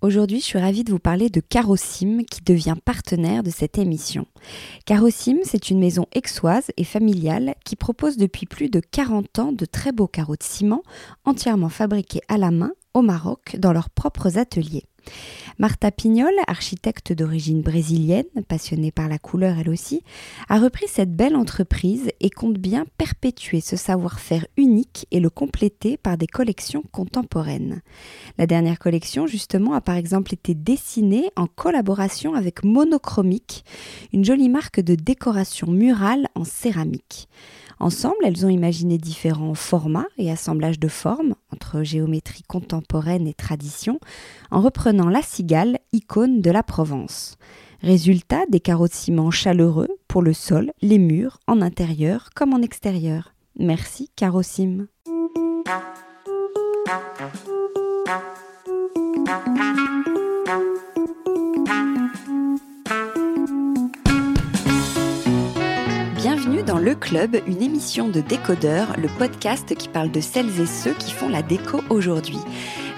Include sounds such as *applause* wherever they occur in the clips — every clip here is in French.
Aujourd'hui, je suis ravie de vous parler de Carosim qui devient partenaire de cette émission. Carosim, c'est une maison aixoise et familiale qui propose depuis plus de 40 ans de très beaux carreaux de ciment entièrement fabriqués à la main au Maroc dans leurs propres ateliers. Martha Pignol, architecte d'origine brésilienne, passionnée par la couleur elle aussi, a repris cette belle entreprise et compte bien perpétuer ce savoir-faire unique et le compléter par des collections contemporaines. La dernière collection, justement, a par exemple été dessinée en collaboration avec Monochromique, une jolie marque de décoration murale en céramique. Ensemble, elles ont imaginé différents formats et assemblages de formes entre géométrie contemporaine et tradition, en reprenant la cigale, icône de la Provence. Résultat, des carreaux chaleureux pour le sol, les murs, en intérieur comme en extérieur. Merci Carrossim. Club, une émission de décodeur, le podcast qui parle de celles et ceux qui font la déco aujourd'hui.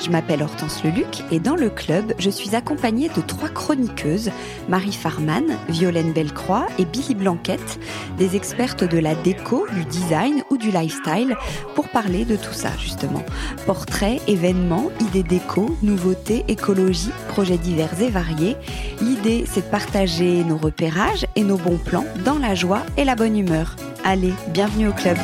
Je m'appelle Hortense Leluc et dans le club, je suis accompagnée de trois chroniqueuses, Marie Farman, Violaine Bellecroix et Billy Blanquette, des expertes de la déco, du design ou du lifestyle, pour parler de tout ça justement. Portraits, événements, idées déco, nouveautés, écologie, projets divers et variés. L'idée, c'est de partager nos repérages et nos bons plans dans la joie et la bonne humeur. Allez, bienvenue au club.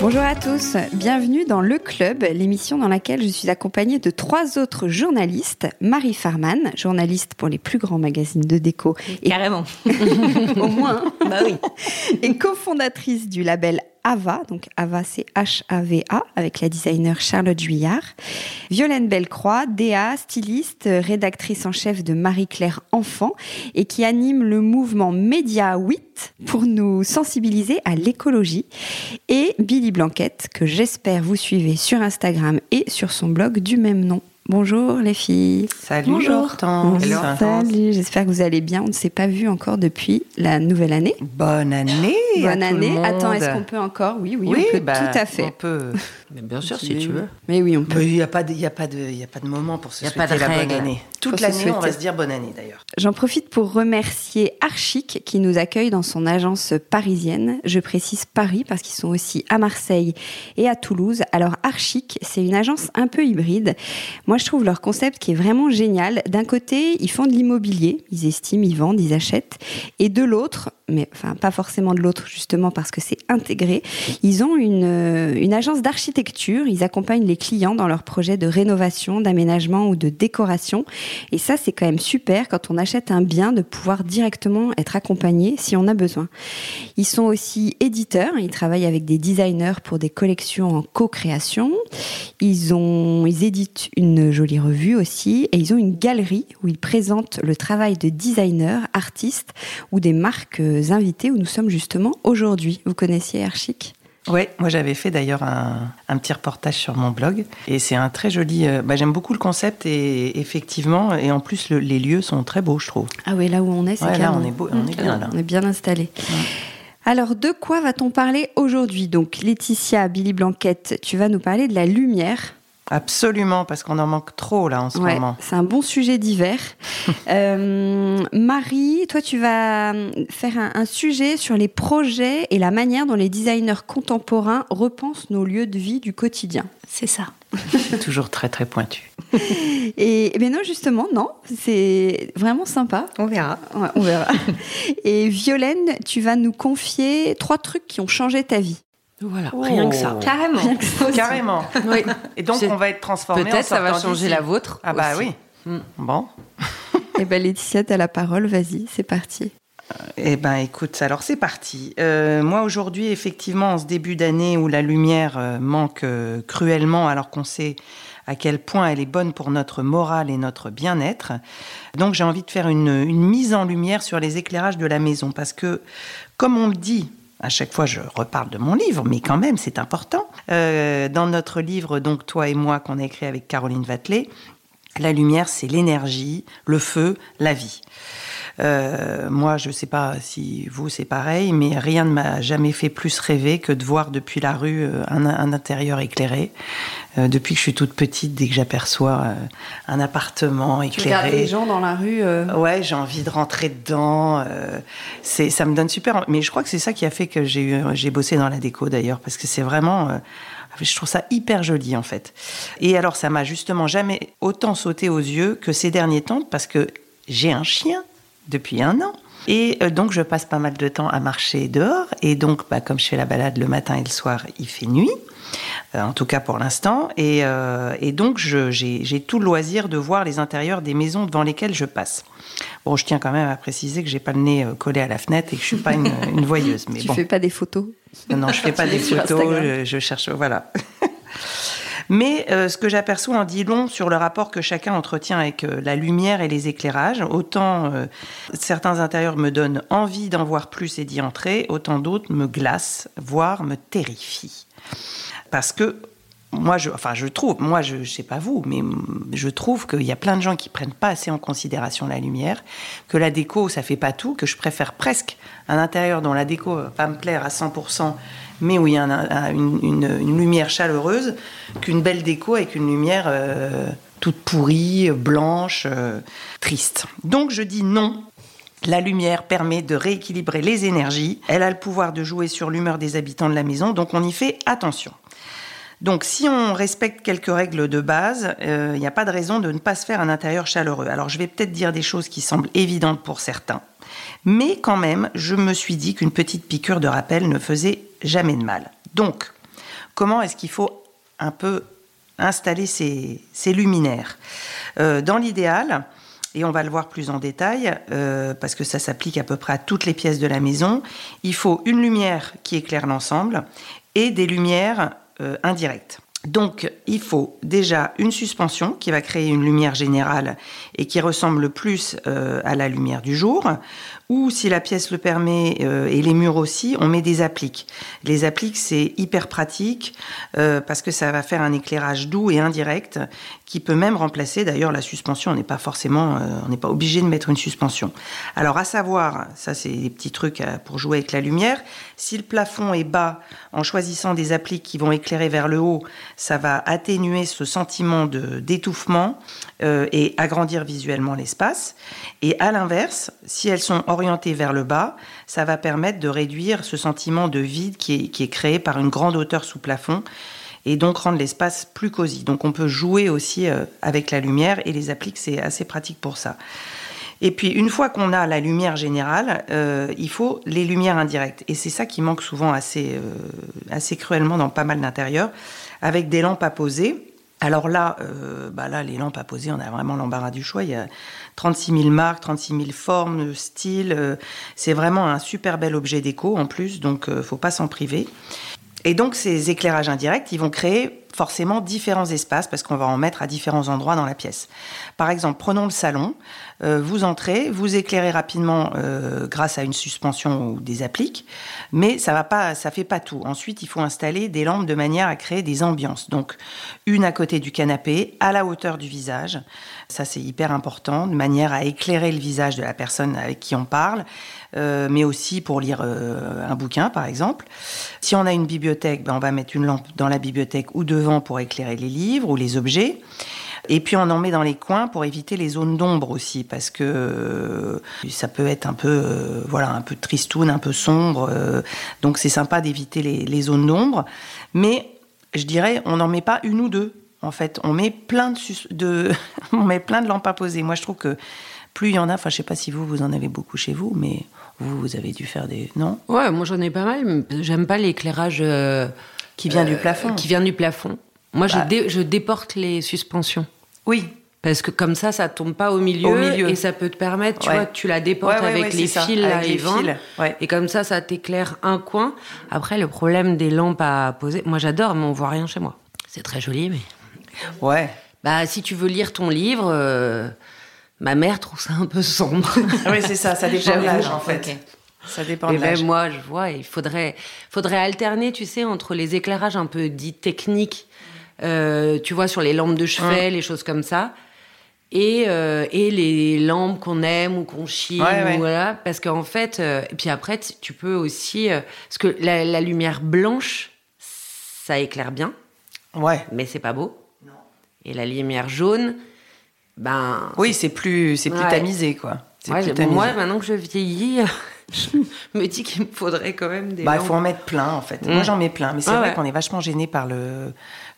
Bonjour à tous, bienvenue dans Le Club, l'émission dans laquelle je suis accompagnée de trois autres journalistes. Marie Farman, journaliste pour les plus grands magazines de déco. Et... Carrément. *laughs* Au moins. bah oui. Et cofondatrice du label Ava, donc Ava c'est H-A-V-A, avec la designer Charlotte Juillard. Violaine Bellecroix, DA, styliste, rédactrice en chef de Marie-Claire Enfant et qui anime le mouvement Média 8 pour nous sensibiliser à l'écologie. Et Billy Blanquette, que j'espère vous suivez sur Instagram et sur son blog du même nom. Bonjour les filles. Salut Bonjour. Salut, j'espère que vous allez bien. On ne s'est pas vu encore depuis la nouvelle année. Bonne année. Bonne année. Attends, est-ce qu'on peut encore? Oui, oui, on peut bah, tout à fait. On peut. bien sûr, si tu veux. Mais oui, on peut. Il n'y a, pas de, y a, pas de, y a pas de moment pour se souhaiter pas de la bonne année. Toute l'année, on va se dire bonne année d'ailleurs. J'en profite pour remercier Archic qui nous accueille dans son agence parisienne. Je précise Paris parce qu'ils sont aussi à Marseille et à Toulouse. Alors Archic, c'est une agence un peu hybride. Moi, moi, je trouve leur concept qui est vraiment génial. D'un côté, ils font de l'immobilier, ils estiment, ils vendent, ils achètent. Et de l'autre, mais enfin pas forcément de l'autre justement parce que c'est intégré. Ils ont une, euh, une agence d'architecture, ils accompagnent les clients dans leurs projets de rénovation, d'aménagement ou de décoration. Et ça c'est quand même super quand on achète un bien de pouvoir directement être accompagné si on a besoin. Ils sont aussi éditeurs, ils travaillent avec des designers pour des collections en co-création. Ils ils éditent une jolie revue aussi et ils ont une galerie où ils présentent le travail de designers, artistes ou des marques invités où nous sommes justement aujourd'hui. Vous connaissiez Archic oui, moi j'avais fait d'ailleurs un, petit reportage sur mon blog et c'est un très joli. Euh, bah, J'aime beaucoup le concept et effectivement et en plus les lieux sont très beaux, je trouve. Ah oui, là où on est, c'est là on est beau, on est bien là. On est bien installé. Alors, de quoi va-t-on parler aujourd'hui? Donc, Laetitia, Billy Blanquette, tu vas nous parler de la lumière. Absolument, parce qu'on en manque trop là en ce moment. C'est un bon sujet d'hiver. *laughs* euh, Marie, toi tu vas faire un, un, sujet sur les projets et la manière dont les designers contemporains repensent nos lieux de vie du quotidien. C'est ça. Toujours très très pointu. *laughs* Et, mais non, justement, non, c'est vraiment sympa. On verra. Ouais, on verra. *laughs* et Violaine, tu vas nous confier trois trucs qui ont changé ta vie. Voilà, rien que ça. Oh. Carrément. Carrément. Oui. Et donc, on va être transformé Peut-être ça va changer la vôtre. Ah, bah oui. Mm. Bon. *laughs* Eh bien, Laetitia, tu as la parole. Vas-y, c'est parti. Eh ben, écoute, alors c'est parti. Euh, moi, aujourd'hui, effectivement, en ce début d'année où la lumière euh, manque euh, cruellement, alors qu'on sait à quel point elle est bonne pour notre morale et notre bien-être. Donc, j'ai envie de faire une, une mise en lumière sur les éclairages de la maison, parce que, comme on le dit à chaque fois, je reparle de mon livre, mais quand même, c'est important. Euh, dans notre livre, donc toi et moi, qu'on a écrit avec Caroline Vatelet, La lumière, c'est l'énergie, le feu, la vie. Euh, moi, je ne sais pas si vous, c'est pareil, mais rien ne m'a jamais fait plus rêver que de voir depuis la rue euh, un, intérieur éclairé. Euh, depuis que je suis toute petite, dès que j'aperçois un appartement éclairé. Tu les gens dans la rue Ouais, j'ai envie de rentrer dedans. c'est, ça me donne super. Mais je crois que c'est ça qui a fait que j'ai, j'ai bossé dans la déco d'ailleurs, parce que c'est vraiment. Je trouve ça hyper joli en fait. Et alors ça m'a justement jamais autant sauté aux yeux que ces derniers temps parce que j'ai un chien depuis un an. Et euh, donc, je passe pas mal de temps à marcher dehors. Et donc, bah, comme je fais la balade le matin et le soir, il fait nuit. Euh, en tout cas pour l'instant. Et, euh, donc, j'ai tout le loisir de voir les intérieurs des maisons devant lesquelles je passe. Bon, je tiens quand même à préciser que j'ai pas le nez collé à la fenêtre et que je suis pas une, *laughs* voyeuse. Mais tu fais pas des photos? Non, je fais pas *laughs* des photos. je, cherche, voilà. *laughs* Mais euh, ce que j'aperçois en dit long sur le rapport que chacun entretient avec euh, la lumière et les éclairages. Autant euh, certains intérieurs me donnent envie d'en voir plus et d'y entrer, autant d'autres me glacent, voire me terrifient. Parce que moi, je, enfin, je trouve, moi, je ne sais pas vous, mais je trouve qu'il y a plein de gens qui prennent pas assez en considération la lumière, que la déco, ça fait pas tout, que je préfère presque un intérieur dont la déco va pas me plaire à 100%, mais où il y a une, lumière chaleureuse, qu'une belle déco avec une lumière euh, toute pourrie, blanche, euh, triste. Donc je dis non. La lumière permet de rééquilibrer les énergies. Elle a le pouvoir de jouer sur l'humeur des habitants de la maison, donc on y fait attention. Donc si on respecte quelques règles de base, il euh, n'y a pas de raison de ne pas se faire un intérieur chaleureux. Alors je vais peut-être dire des choses qui semblent évidentes pour certains, mais quand même, je me suis dit qu'une petite piqûre de rappel ne faisait jamais de mal. Donc, comment est-ce qu'il faut un peu installer ces, luminaires? Euh, Dans l'idéal, et on va le voir plus en détail, euh, parce que ça s'applique à peu près à toutes les pièces de la maison, il faut une lumière qui éclaire l'ensemble et des lumières euh, indirecte. Donc, il faut déjà une suspension qui va créer une lumière générale et qui ressemble plus euh, à la lumière du jour. Ou, si la pièce le permet euh, et les murs aussi, on met des appliques. Les appliques, c'est hyper pratique parce que ça va faire un éclairage doux et indirect qui peut même remplacer d'ailleurs la suspension. On n'est pas forcément, euh, on n'est pas obligé de mettre une suspension. Alors à savoir, ça c'est des petits trucs euh, pour jouer avec la lumière. Si le plafond est bas, en choisissant des appliques qui vont éclairer vers le haut, ça va atténuer ce sentiment d'étouffement euh, et agrandir visuellement l'espace. Et à l'inverse, si elles sont orientées vers le bas, ça va permettre de réduire ce sentiment de vide qui est, qui est créé par une grande hauteur sous plafond et donc rendre l'espace plus cosy. Donc on peut jouer aussi euh, avec la lumière et les appliques, c'est assez pratique pour ça. Et puis une fois qu'on a la lumière générale, euh, il faut les lumières indirectes. Et c'est ça qui manque souvent assez, euh, assez cruellement dans pas mal d'intérieurs, avec des lampes à poser. Alors là, bah là, les lampes à poser, on a vraiment l'embarras du choix. Il y a 36 000 marques, 36 000 formes, styles. c'est vraiment un super bel objet déco en plus, donc faut pas s'en priver. Et donc ces éclairages indirects, ils vont créer forcément différents espaces parce qu'on va en mettre à différents endroits dans la pièce. Par exemple, prenons le salon. Euh, vous entrez, vous éclairez rapidement euh, grâce à une suspension ou des appliques, mais ça va pas, ça fait pas tout. Ensuite, il faut installer des lampes de manière à créer des ambiances. Donc, une à côté du canapé, à la hauteur du visage. Ça, c'est hyper important, de manière à éclairer le visage de la personne avec qui on parle. Euh, mais aussi pour lire un bouquin, par exemple. Si on a une bibliothèque, ben, on va mettre une lampe dans la bibliothèque ou pour éclairer les livres ou les objets. Et puis on en met dans les coins pour éviter les zones d'ombre aussi, parce que euh, ça peut être un peu, voilà, un peu tristoun, un peu sombre. donc c'est sympa d'éviter les, zones d'ombre. Mais je dirais, on n'en met pas une ou deux. En fait, on met plein de, de *laughs* on met plein de lampes à poser. Moi, je trouve que plus il y en a, enfin, je sais pas si vous, vous en avez beaucoup chez vous, mais vous, vous avez dû faire des. Non? Ouais, moi j'en ai pas mal. J'aime pas l'éclairage. Euh, qui vient du plafond Qui vient du plafond. Moi, je, bah. déporte les suspensions. Oui. Parce que comme ça, ça tombe pas au milieu, et ça peut te permettre, tu vois, tu la déportes avec les fils, là, les fils. et comme ça, ça t'éclaire un coin. Après, le problème des lampes à poser, moi j'adore, mais on voit rien chez moi. C'est très joli, mais. Ouais. Bah, si tu veux lire ton livre, euh, Ma mère trouve ça un peu sombre. Ah oui, c'est ça, ça dépend de l'âge en fait. Ça dépend de l'âge. moi, je vois, il faudrait, faudrait alterner, tu sais, entre les éclairages un peu dits techniques, euh, tu vois, sur les lampes de chevet, les choses comme ça, et, euh, et les lampes qu'on aime ou qu'on chie, voilà, parce qu'en fait, euh, et puis après, tu peux aussi, euh, parce que la, lumière blanche, ça éclaire bien, ouais, mais c'est pas beau. Non. Et la lumière jaune, ben, oui, c'est plus, c'est plus tamisé, quoi. moi, maintenant que je vieillis, *laughs* je me dis qu'il me faudrait quand même des. Bah, il faut en mettre plein, en fait. Moi, mm. j'en mets plein, mais c'est ah vrai qu'on est vachement gêné par le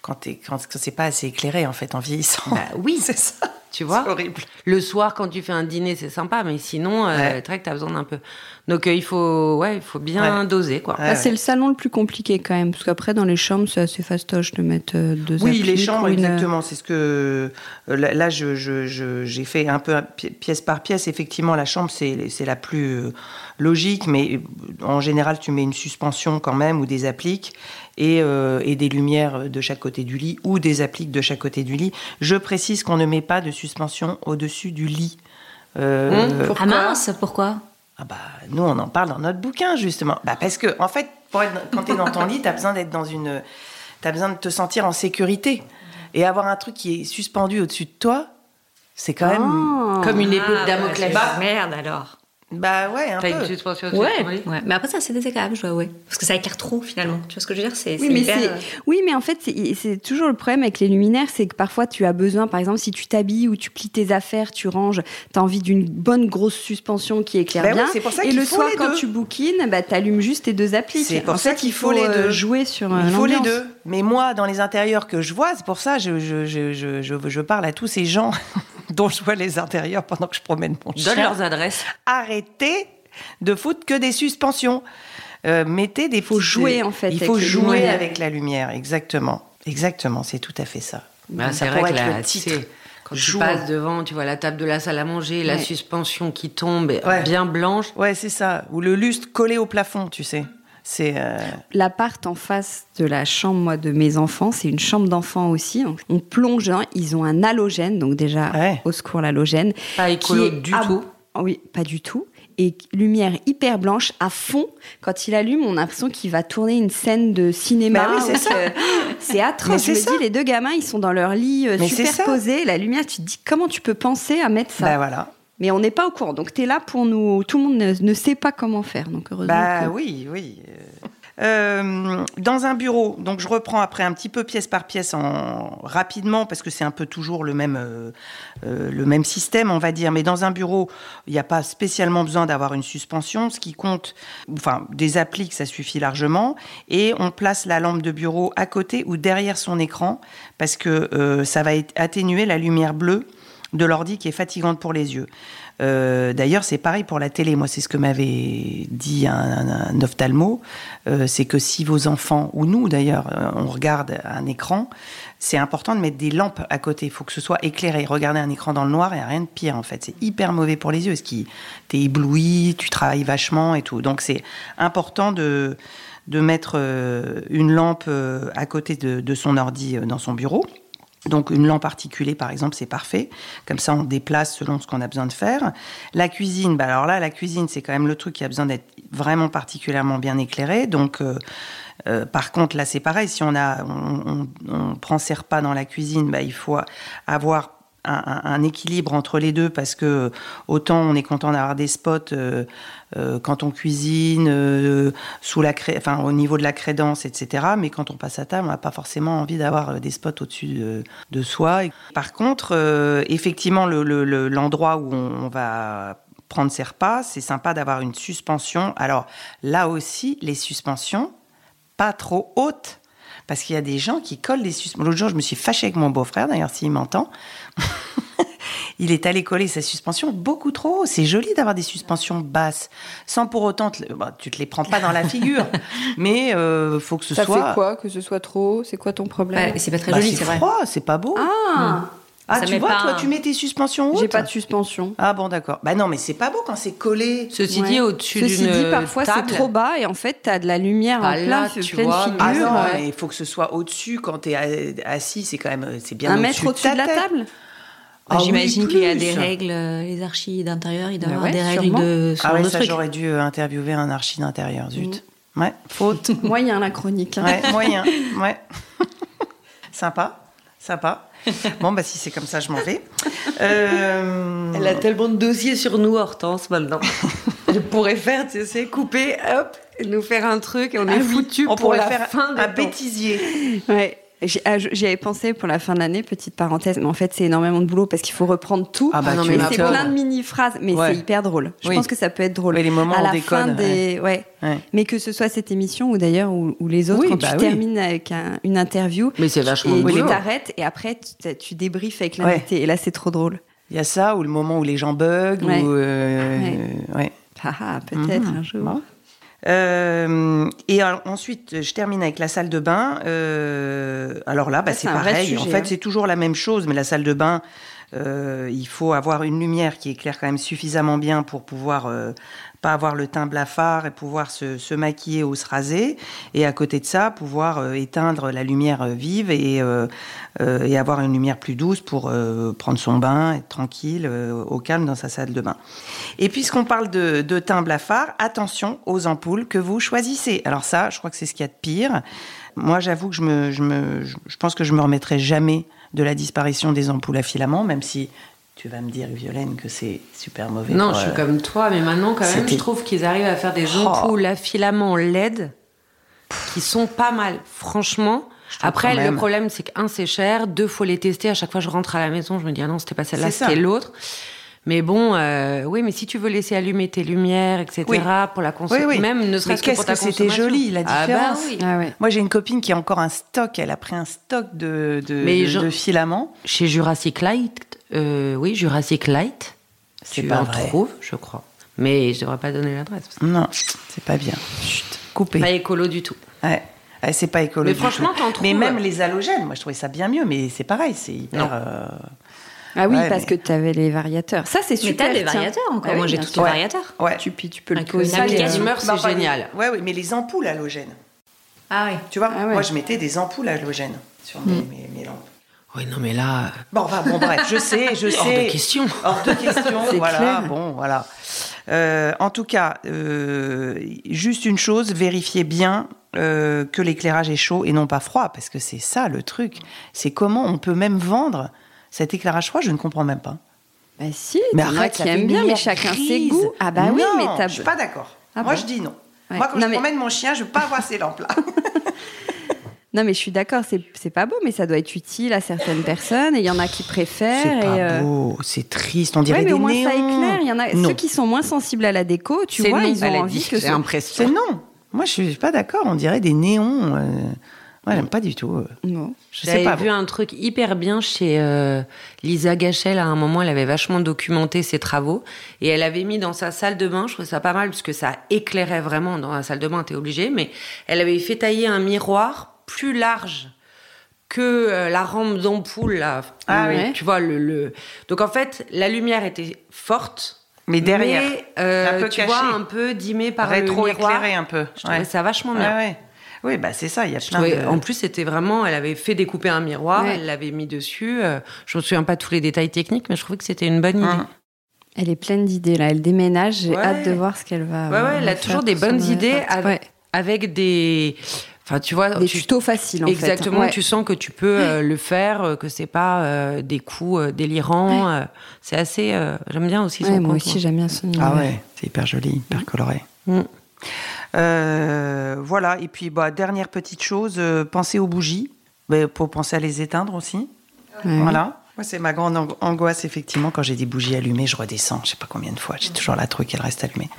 quand, quand c'est pas assez éclairé, en fait, en vieillissant. Bah, oui, *laughs* c'est ça. Tu vois C'est horrible. Le soir, quand tu fais un dîner, c'est sympa, mais sinon, euh, tu as besoin d'un peu. Donc, euh, il, faut, ouais, il faut bien doser, quoi. Ah, c'est le salon le plus compliqué, quand même, parce qu'après, dans les chambres, c'est assez fastoche de mettre euh, deux Oui, les chambres, exactement. C'est ce que. Là, j'ai je, je, fait un peu pièce par pièce. Effectivement, la chambre, c'est la plus logique, mais en général, tu mets une suspension quand même ou des appliques. Euh, et, des lumières de chaque côté du lit ou des appliques de chaque côté du lit. Je précise qu'on ne met pas de suspension au-dessus du lit. Euh, mmh, ah mince, pourquoi? Ah bah, nous, on en parle dans notre bouquin, justement. Bah, parce que, en fait, pour être, quand tu es dans ton lit, tu as besoin d'être dans une. Tu as besoin de te sentir en sécurité. Et avoir un truc qui est suspendu au-dessus de toi, c'est quand même. Ah. Comme une épée de ah, Damoclès. Bah, merde alors. Bah ouais, un peu. une ouais, ouais. Mais après ça c'est désagréable, je vois, ouais. Parce que ça éclaire trop finalement. Tu vois ce que je veux dire? C'est, oui, mais euh, oui, mais en fait c'est toujours le problème avec les luminaires, c'est que parfois tu as besoin, par exemple si tu t'habilles ou tu plies tes affaires, tu ranges, tu as envie d'une bonne grosse suspension qui éclaire bah bien. pour ça et le soir quand tu bouquines, bah, tu allumes juste tes deux appliques. C'est pour ça qu'il faut, les deux. jouer sur Il faut les deux. Mais moi dans les intérieurs que je vois, c'est pour ça je, je, je, je, je parle à tous ces gens dont je vois les intérieurs pendant que je promène mon chien. Donne leurs adresses. Arrêtez de foutre que des suspensions. Euh, mettez des. Il faut jouer en fait. Il faut jouer avec la lumière, exactement. Exactement, c'est tout à fait ça. Bah, ça vrai que la, quand tu passes devant, tu vois la table de la salle à manger, la suspension qui tombe bien blanche. Ouais, c'est ça. Ou le lustre collé au plafond, tu sais. C'est euh... l'appart en face de la chambre moi de mes enfants, c'est une chambre d'enfants aussi. On plonge, ils ont un halogène, donc déjà au secours l'halogène. Pas écolo du tout. Oui, pas du tout et lumière hyper blanche à fond. Quand il allume, on a l'impression qu'il va tourner une scène de cinéma. Bah c'est ça. C'est atroce. je me dis, les deux gamins, ils sont dans leur lit euh, superposés. La lumière, tu te dis, comment tu peux penser à mettre ça? Bah, voilà. Mais on n'est pas au courant. Donc, tu es là pour nous. Tout le monde ne, sait pas comment faire. Donc, heureusement. Bah oui, oui. Euh, dans un bureau, donc je reprends après un petit peu pièce par pièce en rapidement parce que c'est un peu toujours le même euh, euh, le même système, on va dire. Mais dans un bureau, il n'y a pas spécialement besoin d'avoir une suspension. Ce qui compte, enfin des appliques, ça suffit largement. Et on place la lampe de bureau à côté ou derrière son écran parce que ça va atténuer la lumière bleue de l'ordi qui est fatigante pour les yeux. Euh, d'ailleurs, c'est pareil pour la télé. Moi, c'est ce que m'avait dit un, ophtalmo. Euh, c'est que si vos enfants, ou nous d'ailleurs, euh, on regarde un écran, c'est important de mettre des lampes à côté. Il faut que ce soit éclairé. Regarder un écran dans le noir, il n'y a rien de pire en fait. C'est hyper mauvais pour les yeux. Parce que t'es ébloui, tu travailles vachement et tout. Donc, c'est important de, de mettre une lampe à côté de son ordi dans son bureau. Donc une lampe articulée, par exemple, c'est parfait. Comme ça, on déplace selon ce qu'on a besoin de faire. La cuisine, bah alors là, la cuisine, c'est quand même le truc qui a besoin d'être vraiment particulièrement bien éclairé. Donc, euh, euh, par contre, là, c'est pareil. Si on a, on, on, prend ses repas dans la cuisine, bah, il faut avoir un, équilibre entre les deux parce que autant on est content d'avoir des spots euh, euh, quand on cuisine, euh, sous la enfin, au niveau de la crédence, etc. Mais quand on passe à table, on n'a pas forcément envie d'avoir des spots au-dessus de, soi. Par contre, effectivement, l'endroit où on, va prendre ses repas, c'est sympa d'avoir une suspension. Alors là aussi, les suspensions, pas trop hautes. Parce qu'il y a des gens qui collent des suspensions. L'autre jour, je me suis fâchée avec mon beau-frère, d'ailleurs, s'il m'entend. *laughs* il est allé coller sa suspension beaucoup trop haut. C'est joli d'avoir des suspensions basses, sans pour autant, te... bah, tu te les prends pas dans la figure, *laughs* mais euh, faut que ce soit. Ça fait quoi que ce soit trop C'est quoi ton problème? C'est pas très joli, c'est vrai. C'est pas beau. Ah. Hmm. Ah, tu vois, toi, tu mets tes suspensions hautes? J'ai pas de suspension. Ah bon, d'accord. Bah non, mais c'est pas beau quand c'est collé. Ceci dit, au-dessus d'une Ceci dit, parfois c'est trop bas et en fait, t'as de la lumière en ah, plein, pleine figure. Ah non, il faut que ce soit au-dessus quand t'es assis. C'est quand même, c'est bien Un mètre au-dessus de, la table? Ah J'imagine qu'il y a des règles, euh, les archis d'intérieur, il doit y bah avoir des règles de. Ah oui, ça j'aurais dû euh, interviewer un archi d'intérieur, zut. Mm. Ouais, faute. *laughs* moyen la chronique. Ouais, moyen, ouais. *laughs* Sympa. sympa. Bon, bah si c'est comme ça, je m'en vais. Euh, Elle a tellement de dossiers sur nous, Hortense, maintenant. *laughs* Elle pourrait faire, tu sais, couper, hop, nous faire un truc et on est ah foutu pour la faire fin un bêtisier. Ouais. Ah, j'y avais pensé pour la fin de l'année, petite parenthèse, mais en fait c'est énormément de boulot parce qu'il faut reprendre tout. Ah bah, non, mais c'est plein de mini phrases, mais c'est hyper drôle. Je pense que ça peut être drôle. les moments à la fin des, ouais. Mais que ce soit cette émission ou d'ailleurs ou, les autres, quand bah tu termines avec une interview, mais c'est vachement et tu t'arrêtes et après tu, tu débriefes avec l'invité et là c'est trop drôle. Il y a ça ou le moment où les gens bug ou euh, ouais. Ah, ah, peut-être mhm. un jour. Euh, et ensuite, je termine avec la salle de bain. Euh, alors là, bah, c'est pareil. en fait, hein. c'est toujours la même chose, mais la salle de bain, euh, il faut avoir une lumière qui éclaire quand même suffisamment bien pour pouvoir pas avoir le teint blafard et pouvoir se, maquiller ou se raser. Et à côté de ça, pouvoir euh, éteindre la lumière euh, vive et, euh, et, avoir une lumière plus douce pour prendre son bain, être tranquille, au calme dans sa salle de bain. Et puisqu'on parle de, teint blafard, attention aux ampoules que vous choisissez. Alors ça, je crois que c'est ce qu'il y a de pire. Moi, j'avoue que je, me, je, me, je pense que je me remettrai jamais de la disparition des ampoules à filaments, même si tu vas me dire, Violaine, que c'est super mauvais. Non, je suis comme toi, mais maintenant, quand même, je trouve qu'ils arrivent à faire des oh. ampoules à filaments LED qui sont pas mal. Franchement. Après, le problème, c'est qu'un, c'est cher. Deux, faut les tester. À chaque fois, je rentre à la maison, je me dis, ah non, c'était pas celle-là, c'était l'autre. Mais bon, euh, oui, mais si tu veux laisser allumer tes lumières, etc., pour la consommation, oui, même ne serait-ce que pour ta que c'était joli, la ah bah différence. Ah Moi, j'ai une copine qui a encore un stock. Elle a pris un stock de, de, de filaments. Chez Jurassic Light, euh, oui, Jurassic Light. Tu pas en trouves, je crois. Mais je devrais pas donner l'adresse. Non, c'est pas bien. Chut, coupé. Pas écolo du tout. Ouais. c'est pas écolo. Mais franchement, t'en trouves. Mais même les halogènes, moi je trouvais ça bien mieux, mais c'est pareil, c'est hyper. Euh, ah oui, parce que tu avais les variateurs. Ça, c'est super. Mais t'as des variateurs encore. Ah moi, j'ai tous les variateurs. Ouais. Tu, tu peux le poser. c'est génial. Ouais, oui, mais les ampoules halogènes. Ah oui. Tu vois, ah moi, je mettais des ampoules halogènes sur mes, mm. mes lampes. Oui, non, mais là. Bon, enfin, bon, bref, je sais, je sais. Hors de question. Hors de question, *laughs* voilà. Bon, voilà. Euh, en tout cas, euh, juste une chose, vérifiez bien euh, que l'éclairage est chaud et non pas froid, parce que c'est ça le truc. C'est comment on peut même vendre cet éclairage froid, je ne comprends même pas. Bah si, mais arrête, qui aime bien, mais chacun ses goûts. Ah bah oui, mais t'as... je suis pas d'accord. Ah Moi, je dis non. Moi, quand je promène mon chien, je veux pas avoir ces lampes-là. *laughs* Non, mais je suis d'accord, c'est pas beau, mais ça doit être utile à certaines personnes. Et il y en a qui préfèrent. C'est pas euh, beau, c'est triste, on dirait ouais, mais au moins ça éclaire. Il y en a ceux qui sont moins sensibles à la déco, tu vois, ils ont envie que c'est C'est non. Moi, je suis pas d'accord. On dirait des néons. Euh... Ouais, j'aime pas du tout. Euh. Non. Je sais pas. vu un truc hyper bien chez euh, Lisa Gachel. À un moment, elle avait vachement documenté ses travaux et elle avait mis dans sa salle de bain. Je trouvais ça pas mal parce que ça éclairait vraiment dans la salle de bain. T'es obligé, mais elle avait fait tailler un miroir plus large que euh, la rampe d'ampoule là. Ah oui. Tu vois le, donc en fait la lumière était forte. Mais derrière, euh, un peu tu vois un peu dimé par rétro le miroir. éclairé un peu. Je trouvais ça vachement bien. Ouais, oui, bah c'est ça. Il y a plein En plus, c'était vraiment. Elle avait fait découper un miroir, elle l'avait mis dessus. Euh, je me souviens pas tous les détails techniques, mais je trouvais que c'était une bonne idée. Hum. Elle est pleine d'idées là. Elle déménage. J'ai hâte de voir ce qu'elle va. Ouais, ouais. Elle a toujours des bonnes idées avec des Enfin, tu vois, des tutos faciles. En exactement, fait. tu sens que tu peux euh, le faire, euh, que c'est pas euh, des coups délirants. c'est assez. j'aime bien aussi son Moi aussi, j'aime bien son. Ah ouais, c'est hyper joli, hyper coloré. Mm. voilà. Et puis, bah, dernière petite chose, pensez aux bougies, mais pour penser à les éteindre aussi. Voilà. Moi, c'est ma grande angoisse, effectivement, quand j'ai des bougies allumées, je redescends, je sais pas combien de fois, j'ai toujours la truc, elle reste allumée.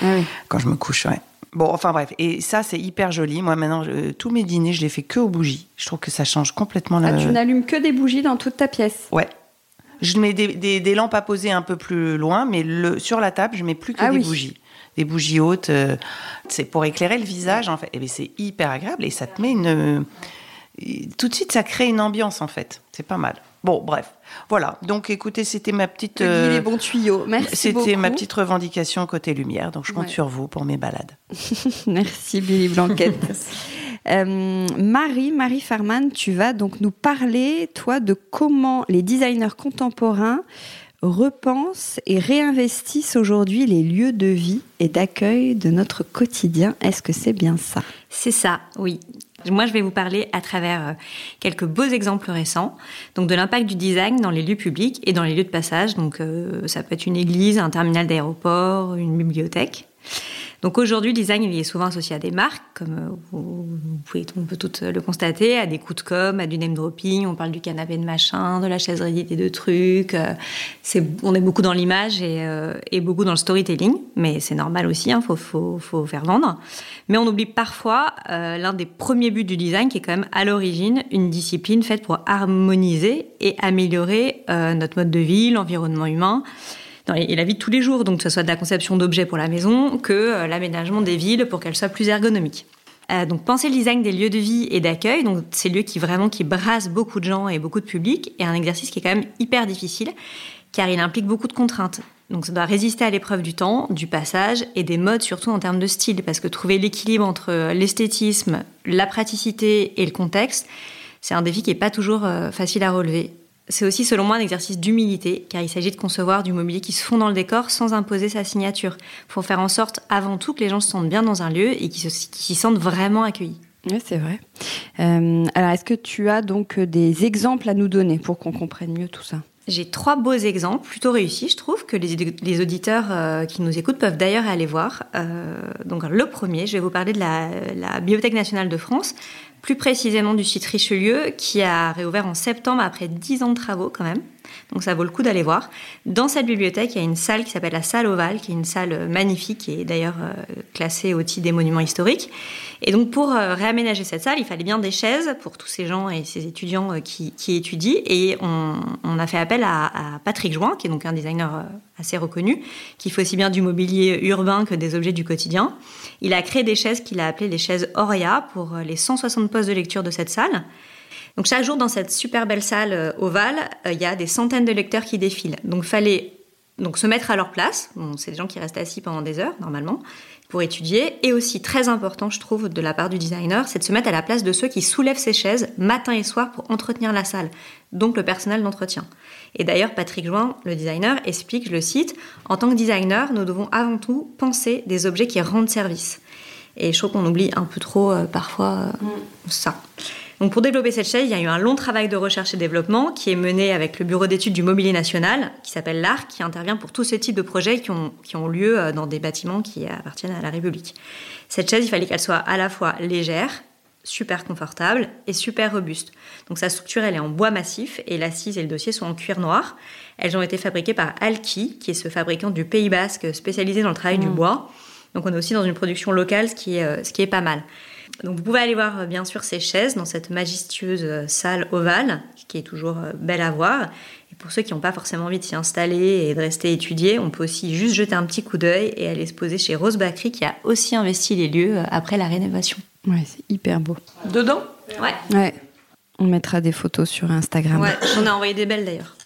Ah oui. Quand je me couche, ouais. Bon, enfin bref, et ça c'est hyper joli. Moi maintenant, tous mes dîners, je les fais que aux bougies. Je trouve que ça change complètement la. Ah, tu n'allumes que des bougies dans toute ta pièce. Ouais. Je mets des, lampes à poser un peu plus loin, mais le, sur la table, je mets plus que ah des bougies. Des bougies hautes. Euh, c'est pour éclairer le visage, en fait. Et c'est hyper agréable et ça te met une. Tout de suite, ça crée une ambiance, en fait. C'est pas mal. Bon, bref. Voilà. Donc, écoutez, c'était ma petite. Euh, les bons tuyaux. Merci. C'était ma petite revendication côté lumière. Donc, je compte sur vous pour mes balades. *laughs* Merci, Billy Blanquette. *laughs* Euh, Marie, Marie Farman, tu vas donc nous parler, toi, de comment les designers contemporains repensent et réinvestissent aujourd'hui les lieux de vie et d'accueil de notre quotidien. Est-ce que c'est bien ça? C'est ça, oui. Moi, je vais vous parler à travers euh, quelques beaux exemples récents, donc de l'impact du design dans les lieux publics et dans les lieux de passage. Donc, euh, ça peut être une église, un terminal d'aéroport, une bibliothèque. Donc aujourd'hui, le design il est souvent associé à des marques, comme euh, vous, on peut tout le constater, à des coups de com, à du name dropping. On parle du canapé de machin, de la chaise et de trucs. Euh, on est beaucoup dans l'image et, euh, beaucoup dans le storytelling, mais c'est normal aussi. Il hein, faut, faire vendre. Mais on oublie parfois l'un des premiers buts du design, qui est quand même à l'origine une discipline faite pour harmoniser et améliorer notre mode de vie, l'environnement humain et la vie de tous les jours, donc que ce soit de la conception d'objets pour la maison que euh, l'aménagement des villes pour qu'elles soient plus ergonomiques. Euh, donc penser le design des lieux de vie et d'accueil, donc ces lieux qui vraiment qui brassent beaucoup de gens et beaucoup de public, est un exercice qui est quand même hyper difficile car il implique beaucoup de contraintes. Donc ça doit résister à l'épreuve du temps, du passage et des modes surtout en termes de style parce que trouver l'équilibre entre l'esthétisme, la praticité et le contexte, c'est un défi qui n'est pas toujours euh, facile à relever. C'est aussi, selon moi, un exercice d'humilité, car il s'agit de concevoir du mobilier qui se fond dans le décor sans imposer sa signature. Faut faire en sorte, avant tout, que les gens se sentent bien dans un lieu et qu'ils s'y sentent vraiment accueillis. Oui, c'est vrai. Euh, alors, est-ce que tu as donc des exemples à nous donner pour qu'on comprenne mieux tout ça? J'ai trois beaux exemples, plutôt réussis, je trouve, que les, auditeurs euh, qui nous écoutent peuvent d'ailleurs aller voir. Euh, donc, le premier, je vais vous parler de la, la Bibliothèque nationale de France, plus précisément du site Richelieu, qui a réouvert en septembre après dix ans de travaux quand même. Donc ça vaut le coup d'aller voir. Dans cette bibliothèque, il y a une salle qui s'appelle la salle ovale, qui est une salle magnifique et d'ailleurs euh, classée au titre des monuments historiques. Et donc pour euh, réaménager cette salle, il fallait bien des chaises pour tous ces gens et ces étudiants euh, qui, étudient. Et on, a fait appel à, Patrick Join, qui est donc un designer assez reconnu, qui fait aussi bien du mobilier urbain que des objets du quotidien. Il a créé des chaises qu'il a appelées les chaises Oria pour les 160 postes de lecture de cette salle. Donc chaque jour dans cette super belle salle euh, ovale, euh, il y a des centaines de lecteurs qui défilent. Donc fallait donc se mettre à leur place. c'est des gens qui restent assis pendant des heures normalement pour étudier. Et aussi très important, je trouve, de la part du designer, c'est de se mettre à la place de ceux qui soulèvent ces chaises matin et soir pour entretenir la salle. Donc le personnel d'entretien. Et d'ailleurs, Patrick Join, le designer, explique, je le cite, en tant que designer, nous devons avant tout penser des objets qui rendent service. Et je trouve qu'on oublie un peu trop euh, parfois mm. ça. Donc pour développer cette chaise, il y a eu un long travail de recherche et développement qui est mené avec le bureau d'études du mobilier national, qui s'appelle l'ARC, qui intervient pour tous ces types de projets qui ont, qui ont lieu euh, dans des bâtiments qui appartiennent à la République. Cette chaise, il fallait qu'elle soit à la fois légère, super confortable et super robuste. Donc sa structure, elle est en bois massif et l'assise et le dossier sont en cuir noir. Elles ont été fabriquées par Alki, qui est ce fabricant du Pays Basque spécialisé dans le travail du mmh. bois. Donc on est aussi dans une production locale, ce qui est, euh, ce qui est pas mal. Donc vous pouvez aller voir euh, bien sûr ces chaises dans cette majestueuse euh, salle ovale qui est toujours euh, belle à voir. Et pour ceux qui n'ont pas forcément envie de s'y installer et de rester étudier, on peut aussi juste jeter un petit coup d'œil et aller se poser chez Rose Bacry qui a aussi investi les lieux après la rénovation. Ouais, c'est hyper beau. Dedans? Ouais. Ouais. On mettra des photos sur Instagram. Ouais, j'en ai envoyé des belles d'ailleurs.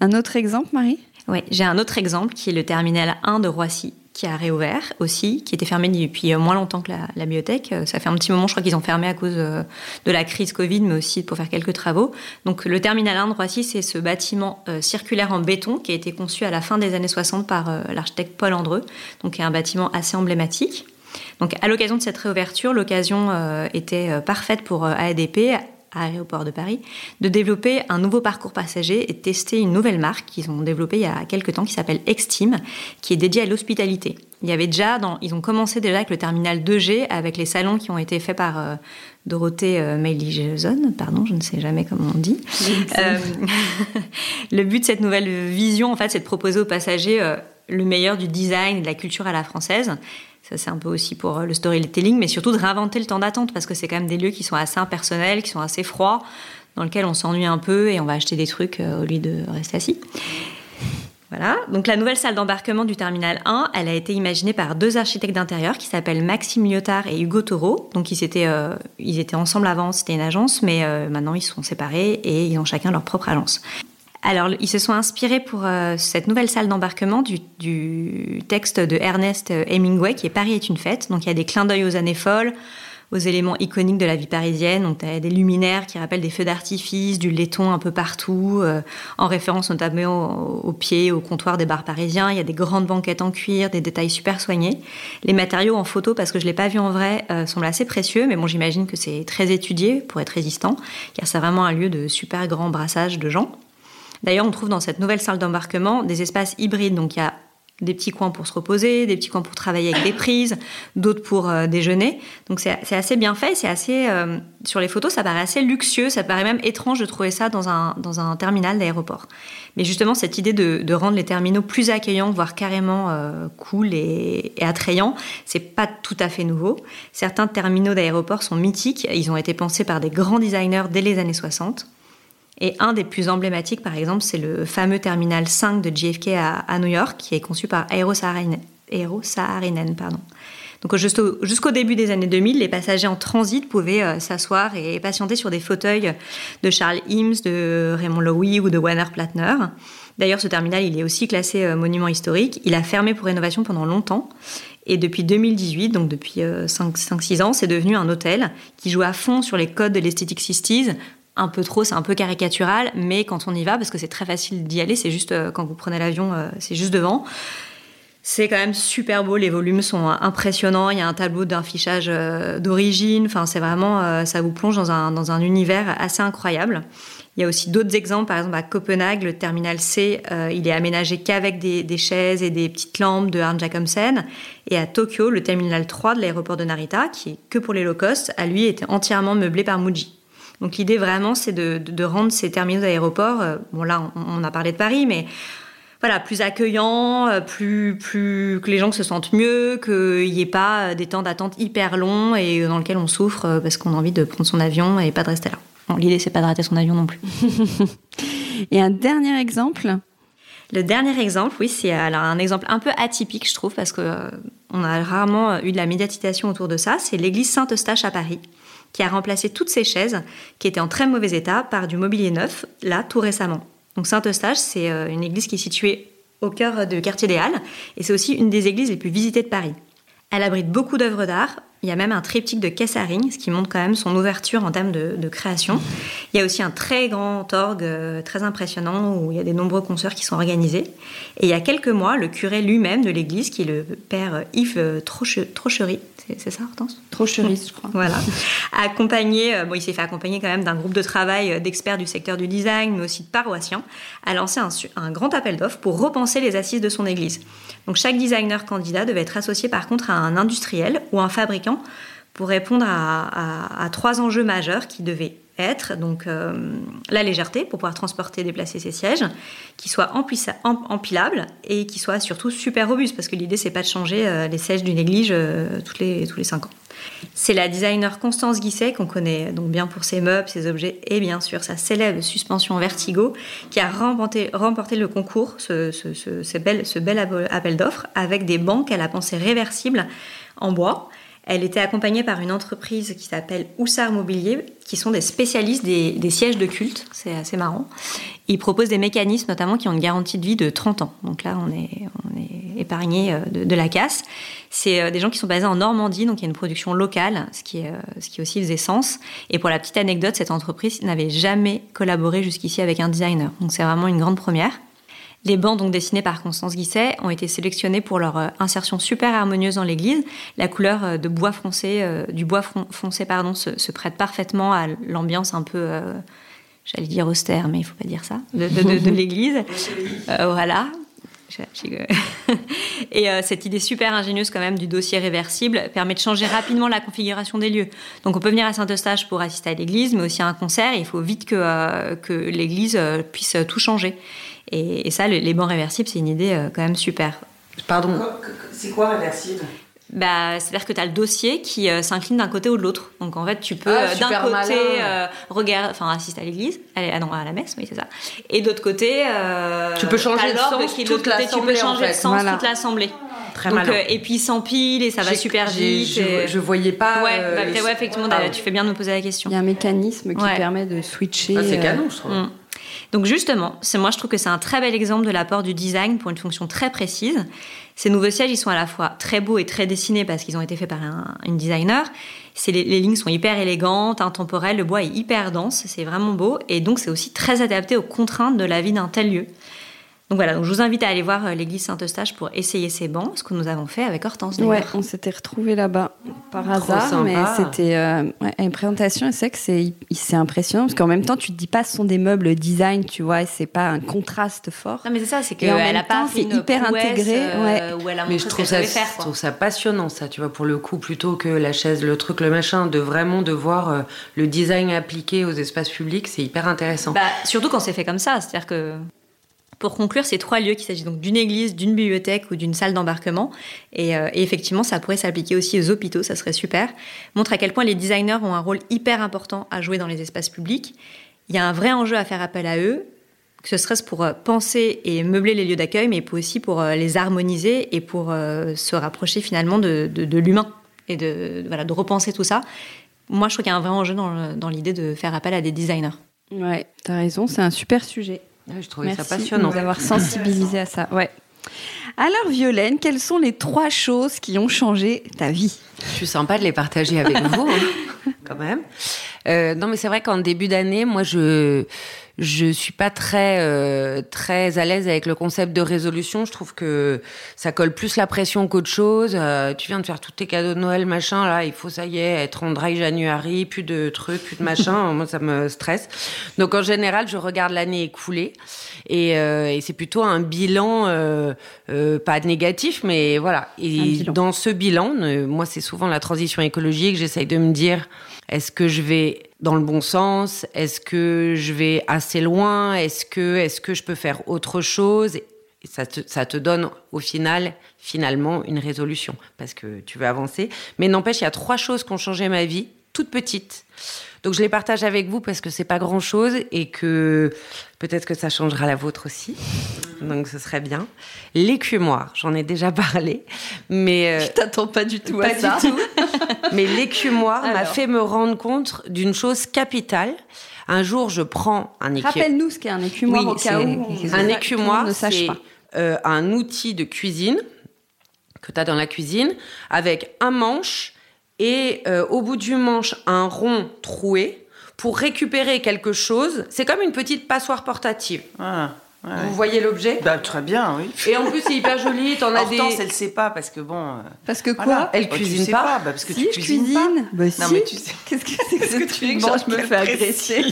Un autre exemple, Marie? Oui, j'ai un autre exemple qui est le terminal 1 de Roissy qui a réouvert aussi, qui était fermé depuis euh, moins longtemps que la, bibliothèque. Euh, ça fait un petit moment, je crois qu'ils ont fermé à cause euh, de la crise Covid, mais aussi pour faire quelques travaux. Donc le terminal 1 de c'est ce bâtiment circulaire en béton qui a été conçu à la fin des années 60 par l'architecte Paul Andreu, donc un bâtiment assez emblématique. Donc à l'occasion de cette réouverture, l'occasion était parfaite pour ADP à Aéroport de Paris, de développer un nouveau parcours passager et de tester une nouvelle marque qu'ils ont développée il y a quelques temps qui s'appelle Exteam, qui est dédiée à l'hospitalité. Il y avait déjà, dans, ils ont commencé déjà avec le terminal 2G, avec les salons qui ont été faits par euh, Dorothée euh, pardon, je ne sais jamais comment on dit. *laughs* Euh, *laughs* le but de cette nouvelle vision, en fait, c'est de proposer aux passagers le meilleur du design et de la culture à la française. Ça, c'est un peu aussi pour euh, le storytelling, mais surtout de réinventer le temps d'attente parce que c'est quand même des lieux qui sont assez impersonnels, qui sont assez froids, dans lesquels on s'ennuie un peu et on va acheter des trucs euh, au lieu de rester assis. Voilà. Donc la nouvelle salle d'embarquement du terminal 1, elle a été imaginée par deux architectes d'intérieur qui s'appellent Maxime Lyotard et Hugo Taureau. Donc ils étaient, euh, ils étaient ensemble avant, c'était une agence, mais maintenant ils sont séparés et ils ont chacun leur propre agence. Alors, ils se sont inspirés pour euh, cette nouvelle salle d'embarquement du, texte de Ernest Hemingway qui est Paris est une fête. Donc, il y a des clins d'œil aux années folles, aux éléments iconiques de la vie parisienne. Donc, as des luminaires qui rappellent des feux d'artifice, du laiton un peu partout, euh, en référence notamment au, pied, au comptoir des bars parisiens. Il y a des grandes banquettes en cuir, des détails super soignés. Les matériaux en photo, parce que je l'ai pas vu en vrai, euh, semblent assez précieux, mais bon, j'imagine que c'est très étudié pour être résistant, car c'est vraiment un lieu de super grand brassage de gens. D'ailleurs, on trouve dans cette nouvelle salle d'embarquement des espaces hybrides. Donc, il y a des petits coins pour se reposer, des petits coins pour travailler avec des prises, d'autres pour euh, déjeuner. Donc c'est assez bien fait, c'est assez euh, sur les photos, ça paraît assez luxueux, ça paraît même étrange de trouver ça dans un dans un terminal d'aéroport. Mais justement cette idée de, rendre les terminaux plus accueillants, voire carrément euh, cool et, et attrayants, c'est pas tout à fait nouveau. Certains terminaux d'aéroport sont mythiques, ils ont été pensés par des grands designers dès les années 60. Et un des plus emblématiques, par exemple, c'est le fameux terminal 5 de JFK à, New York, qui est conçu par Aero Saarinen. Pardon. Donc jusqu'au début des années 2000, les passagers en transit pouvaient euh, s'asseoir et patienter sur des fauteuils de Charles Eames, de Raymond Loewy ou de Werner Plattner. D'ailleurs, ce terminal, il est aussi classé euh, monument historique. Il a fermé pour rénovation pendant longtemps. Et depuis 2018, donc depuis 5-6 euh, ans, c'est devenu un hôtel qui joue à fond sur les codes de l'esthétique 60s, un peu trop, c'est un peu caricatural, mais quand on y va, parce que c'est très facile d'y aller, c'est juste euh, quand vous prenez l'avion, euh, c'est juste devant. C'est quand même super beau, les volumes sont impressionnants, il y a un tableau d'un fichage euh, d'origine, enfin c'est vraiment, ça vous plonge dans un, dans un univers assez incroyable. Il y a aussi d'autres exemples, par exemple à Copenhague, le terminal C, il est aménagé qu'avec des, des, chaises et des petites lampes de Arne Jacobsen. Et à Tokyo, le terminal 3 de l'aéroport de Narita, qui est que pour les low cost, à lui était entièrement meublé par Muji. Donc l'idée vraiment, c'est de, rendre ces terminaux d'aéroport, euh, bon là on, a parlé de Paris, mais voilà, plus accueillants, euh, plus, plus que les gens se sentent mieux, qu'il n'y ait pas des temps d'attente hyper longs et dans lesquels on souffre euh, parce qu'on a envie de prendre son avion et pas de rester là. Bon, l'idée c'est pas de rater son avion non plus. *laughs* et un dernier exemple? Le dernier exemple, oui, c'est un exemple un peu atypique, je trouve, parce que on a rarement eu de la médiatisation autour de ça. C'est l'église Saint-Eustache à Paris qui a remplacé toutes ces chaises qui étaient en très mauvais état par du mobilier neuf, là, tout récemment. Donc Saint-Eustache, c'est euh, une église qui est située au cœur de quartier des Halles, et c'est aussi une des églises les plus visitées de Paris. Elle abrite beaucoup d'œuvres d'art, il y a même un triptyque de Kessaring, ce qui montre quand même son ouverture en termes de, création. Il y a aussi un très grand orgue euh, très impressionnant où il y a des nombreux concerts qui sont organisés. Et il y a quelques mois, le curé lui-même de l'église, qui est le père Yves Trochery, c'est ça Hortense? Trochery, je crois. Voilà. accompagné, euh, bon, il s'est fait accompagner quand même d'un groupe de travail euh, d'experts du secteur du design, mais aussi de paroissiens, a lancé un, un grand appel d'offres pour repenser les assises de son église. Donc chaque designer candidat devait être associé par contre à un industriel ou un fabricant pour répondre à, trois enjeux majeurs qui devaient être donc euh, la légèreté pour pouvoir transporter, déplacer ses sièges, qui soit empilable et qui soit surtout super robuste parce que l'idée c'est pas de changer euh, les sièges d'une église euh, les tous les cinq ans. C'est la designer Constance Guisset qu'on connaît donc bien pour ses meubles, ses objets et bien sûr sa célèbre suspension Vertigo qui a remporté, remporté le concours, ce, ce, ce bel, ce bel appel d'offres avec des bancs qu'elle a pensé réversibles en bois elle était accompagnée par une entreprise qui s'appelle Oussard Mobilier, qui sont des spécialistes des, sièges de culte. C'est assez marrant. Ils proposent des mécanismes notamment qui ont une garantie de vie de 30 ans. Donc là, on est, on épargné euh, de, la casse. C'est euh, des gens qui sont basés en Normandie, donc il y a une production locale, ce qui, est, euh, ce qui aussi faisait sens. Et pour la petite anecdote, cette entreprise n'avait jamais collaboré jusqu'ici avec un designer. Donc c'est vraiment une grande première. Les bancs donc dessinés par Constance Guisset ont été sélectionnés pour leur euh, insertion super harmonieuse dans l'église. La couleur euh, de bois foncé, euh, du bois foncé pardon, se, prête parfaitement à l'ambiance un peu, j'allais dire austère, mais il faut pas dire ça, de, l'église. *laughs* voilà. *laughs* Et cette idée super ingénieuse quand même du dossier réversible permet de changer rapidement la configuration des lieux. Donc on peut venir à Saint-Eustache pour assister à l'église, mais aussi à un concert. il faut vite que, que l'église puisse tout changer. Et, ça, les bancs réversibles, c'est une idée euh, quand même super. Pardon C'est quoi réversible? Bah, c'est-à-dire que tu as le dossier qui euh, s'incline d'un côté ou de l'autre. Donc en fait, tu peux ah, euh, d'un côté regarder, enfin assister à l'église, ah non, à la messe, oui c'est ça. Et d'autre côté, tu peux changer de sens toute Tu peux changer de sens toute l'assemblée. Très Donc, et puis il s'empile et ça va super vite. Je, je, voyais pas. Ouais, bah, effectivement, tu fais bien de me poser la question. Il y a un mécanisme qui permet de switcher. Ah, c'est canon, je trouve. Mm. Donc justement, moi je trouve que c'est un très bel exemple de l'apport du design pour une fonction très précise. Ces nouveaux sièges, ils sont à la fois très beaux et très dessinés parce qu'ils ont été faits par un, une designer. Les, les, lignes sont hyper élégantes, intemporelles, le bois est hyper dense, c'est vraiment beau et donc c'est aussi très adapté aux contraintes de la vie d'un tel lieu. Donc voilà, donc je vous invite à aller voir euh, l'église Saint-Eustache pour essayer ces bancs, ce que nous avons fait avec Hortense. Ouais, on s'était retrouvés là-bas par hasard, mais c'était euh, une présentation. C'est que c'est c'est impressionnant parce qu'en même temps, tu te dis pas ce sont des meubles design, tu vois, et c'est pas un contraste fort. Non mais c'est ça, c'est qu'elle a pas fait hyper intégré. Euh, ouais. elle a mais je trouve ça, faire, je trouve ça passionnant, ça, tu vois, pour le coup, plutôt que la chaise, le truc, le machin, de vraiment de voir le design appliqué aux espaces publics, c'est hyper intéressant. Bah, surtout quand c'est fait comme ça, c'est-à-dire que pour conclure, ces trois lieux, qu'il s'agit donc d'une église, d'une bibliothèque ou d'une salle d'embarquement, euh, et, effectivement, ça pourrait s'appliquer aussi aux hôpitaux, ça serait super, montre à quel point les designers ont un rôle hyper important à jouer dans les espaces publics. Il y a un vrai enjeu à faire appel à eux, que ce serait pour euh, penser et meubler les lieux d'accueil, mais aussi pour euh, les harmoniser et pour se rapprocher finalement de, l'humain et de, voilà, de repenser tout ça. Moi, je trouve qu'il y a un vrai enjeu dans, dans l'idée de faire appel à des designers. Ouais, as raison, c'est un super sujet je trouvais ça passionnant. d'avoir sensibilisé à ça. Ouais. Alors Violaine, quelles sont les trois choses qui ont changé ta vie? Je suis sympa de les partager avec *laughs* vous, hein, quand même. Euh, non, mais c'est vrai qu'en début d'année, moi, je je suis pas très euh, très à l'aise avec le concept de résolution. Je trouve que ça colle plus la pression qu'autre chose. Euh, tu viens de faire tous tes cadeaux de Noël, machin. Là, il faut ça y est être en dry January, plus de trucs, plus de machin. *laughs* Moi, ça me stresse. Donc en général, je regarde l'année écoulée et, euh, et c'est plutôt un bilan euh, euh, pas négatif, mais voilà. Et dans ce bilan, moi, c'est souvent la transition écologique. J'essaye de me dire est-ce que je vais dans le bon sens? Est-ce que je vais assez loin? Est-ce que, je peux faire autre chose? Ça te, ça te donne au final, finalement, une résolution parce que tu veux avancer. Mais n'empêche, il y a trois choses qui ont changé ma vie, toutes petites. Donc je les partage avec vous parce que c'est pas grand chose et que peut-être que ça changera la vôtre aussi. Donc ce serait bien. L'écumoire, j'en ai déjà parlé, mais euh, je t'attends pas du tout à ça. Du tout. *laughs* mais l'écumoire m'a fait me rendre compte d'une chose capitale. Un jour, je prends un écumoire. Rappelle-nous ce qu'est un écumoire au cas où un écumoire, c'est euh, un outil de cuisine que tu as dans la cuisine avec un manche et euh, au bout du manche un rond troué pour récupérer quelque chose. C'est comme une petite passoire portative. Ah, Vous voyez l'objet? Bah, Très bien, oui. Et en plus, c'est hyper joli. T'en as des. elle sait pas parce que bon. Euh, parce que quoi? Elle oh, cuisine pas. pas bah, parce que si, tu cuisines je cuisine. Pas. Bah, si. Non mais tu sais. Qu'est-ce que c'est que ce que tu je me fais agresser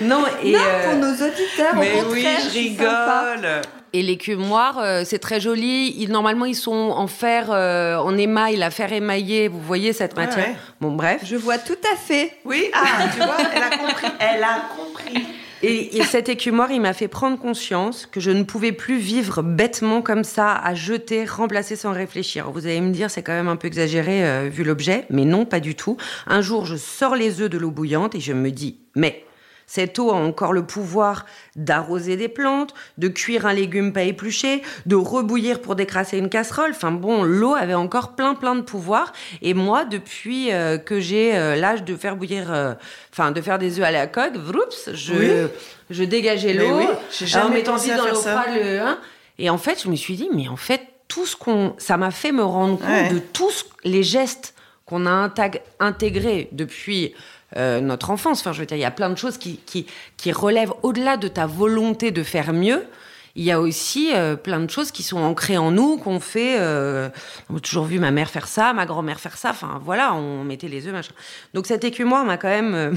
Non, et non, pour euh, nos auditeurs, mais au oui, je rigole. Et les cumoirs, euh, c'est très joli. Ils, normalement, ils sont en fer, euh, en émail, la fer émaillé. Vous voyez cette matière? Bon, bref. Je vois tout à fait. Oui, ah, tu vois, elle a compris. Elle a compris. Et, cet écumoire, il m'a fait prendre conscience que je ne pouvais plus vivre bêtement comme ça, à jeter, remplacer sans réfléchir. Vous allez me dire, c'est quand même un peu exagéré euh, vu l'objet, mais non, pas du tout. Un jour, je sors les œufs de l'eau bouillante et je me dis, mais cette eau a encore le pouvoir d'arroser des plantes, de cuire un légume pas épluché, de rebouillir pour décrasser une casserole. Enfin bon, l'eau avait encore plein plein de pouvoir. Et moi, depuis euh, que j'ai euh, l'âge de faire bouillir, euh, enfin de faire des œufs à la coque, vroops, je, je dégageais l'eau. Oui, j'ai jamais pensé à faire ça. Hein. et en fait, je me suis dit, mais en fait, tout ce qu'on, ça m'a fait me rendre compte de tous les gestes qu'on a intégrés depuis euh, notre enfance. Enfin, je veux dire, il y a plein de choses qui, qui, qui relèvent au-delà de ta volonté de faire mieux. Il y a aussi euh, plein de choses qui sont ancrées en nous, qu'on fait. Euh, on a toujours vu ma mère faire ça, ma grand-mère faire ça. Enfin, voilà, on mettait les œufs, machin. Donc cet écumoire m'a quand même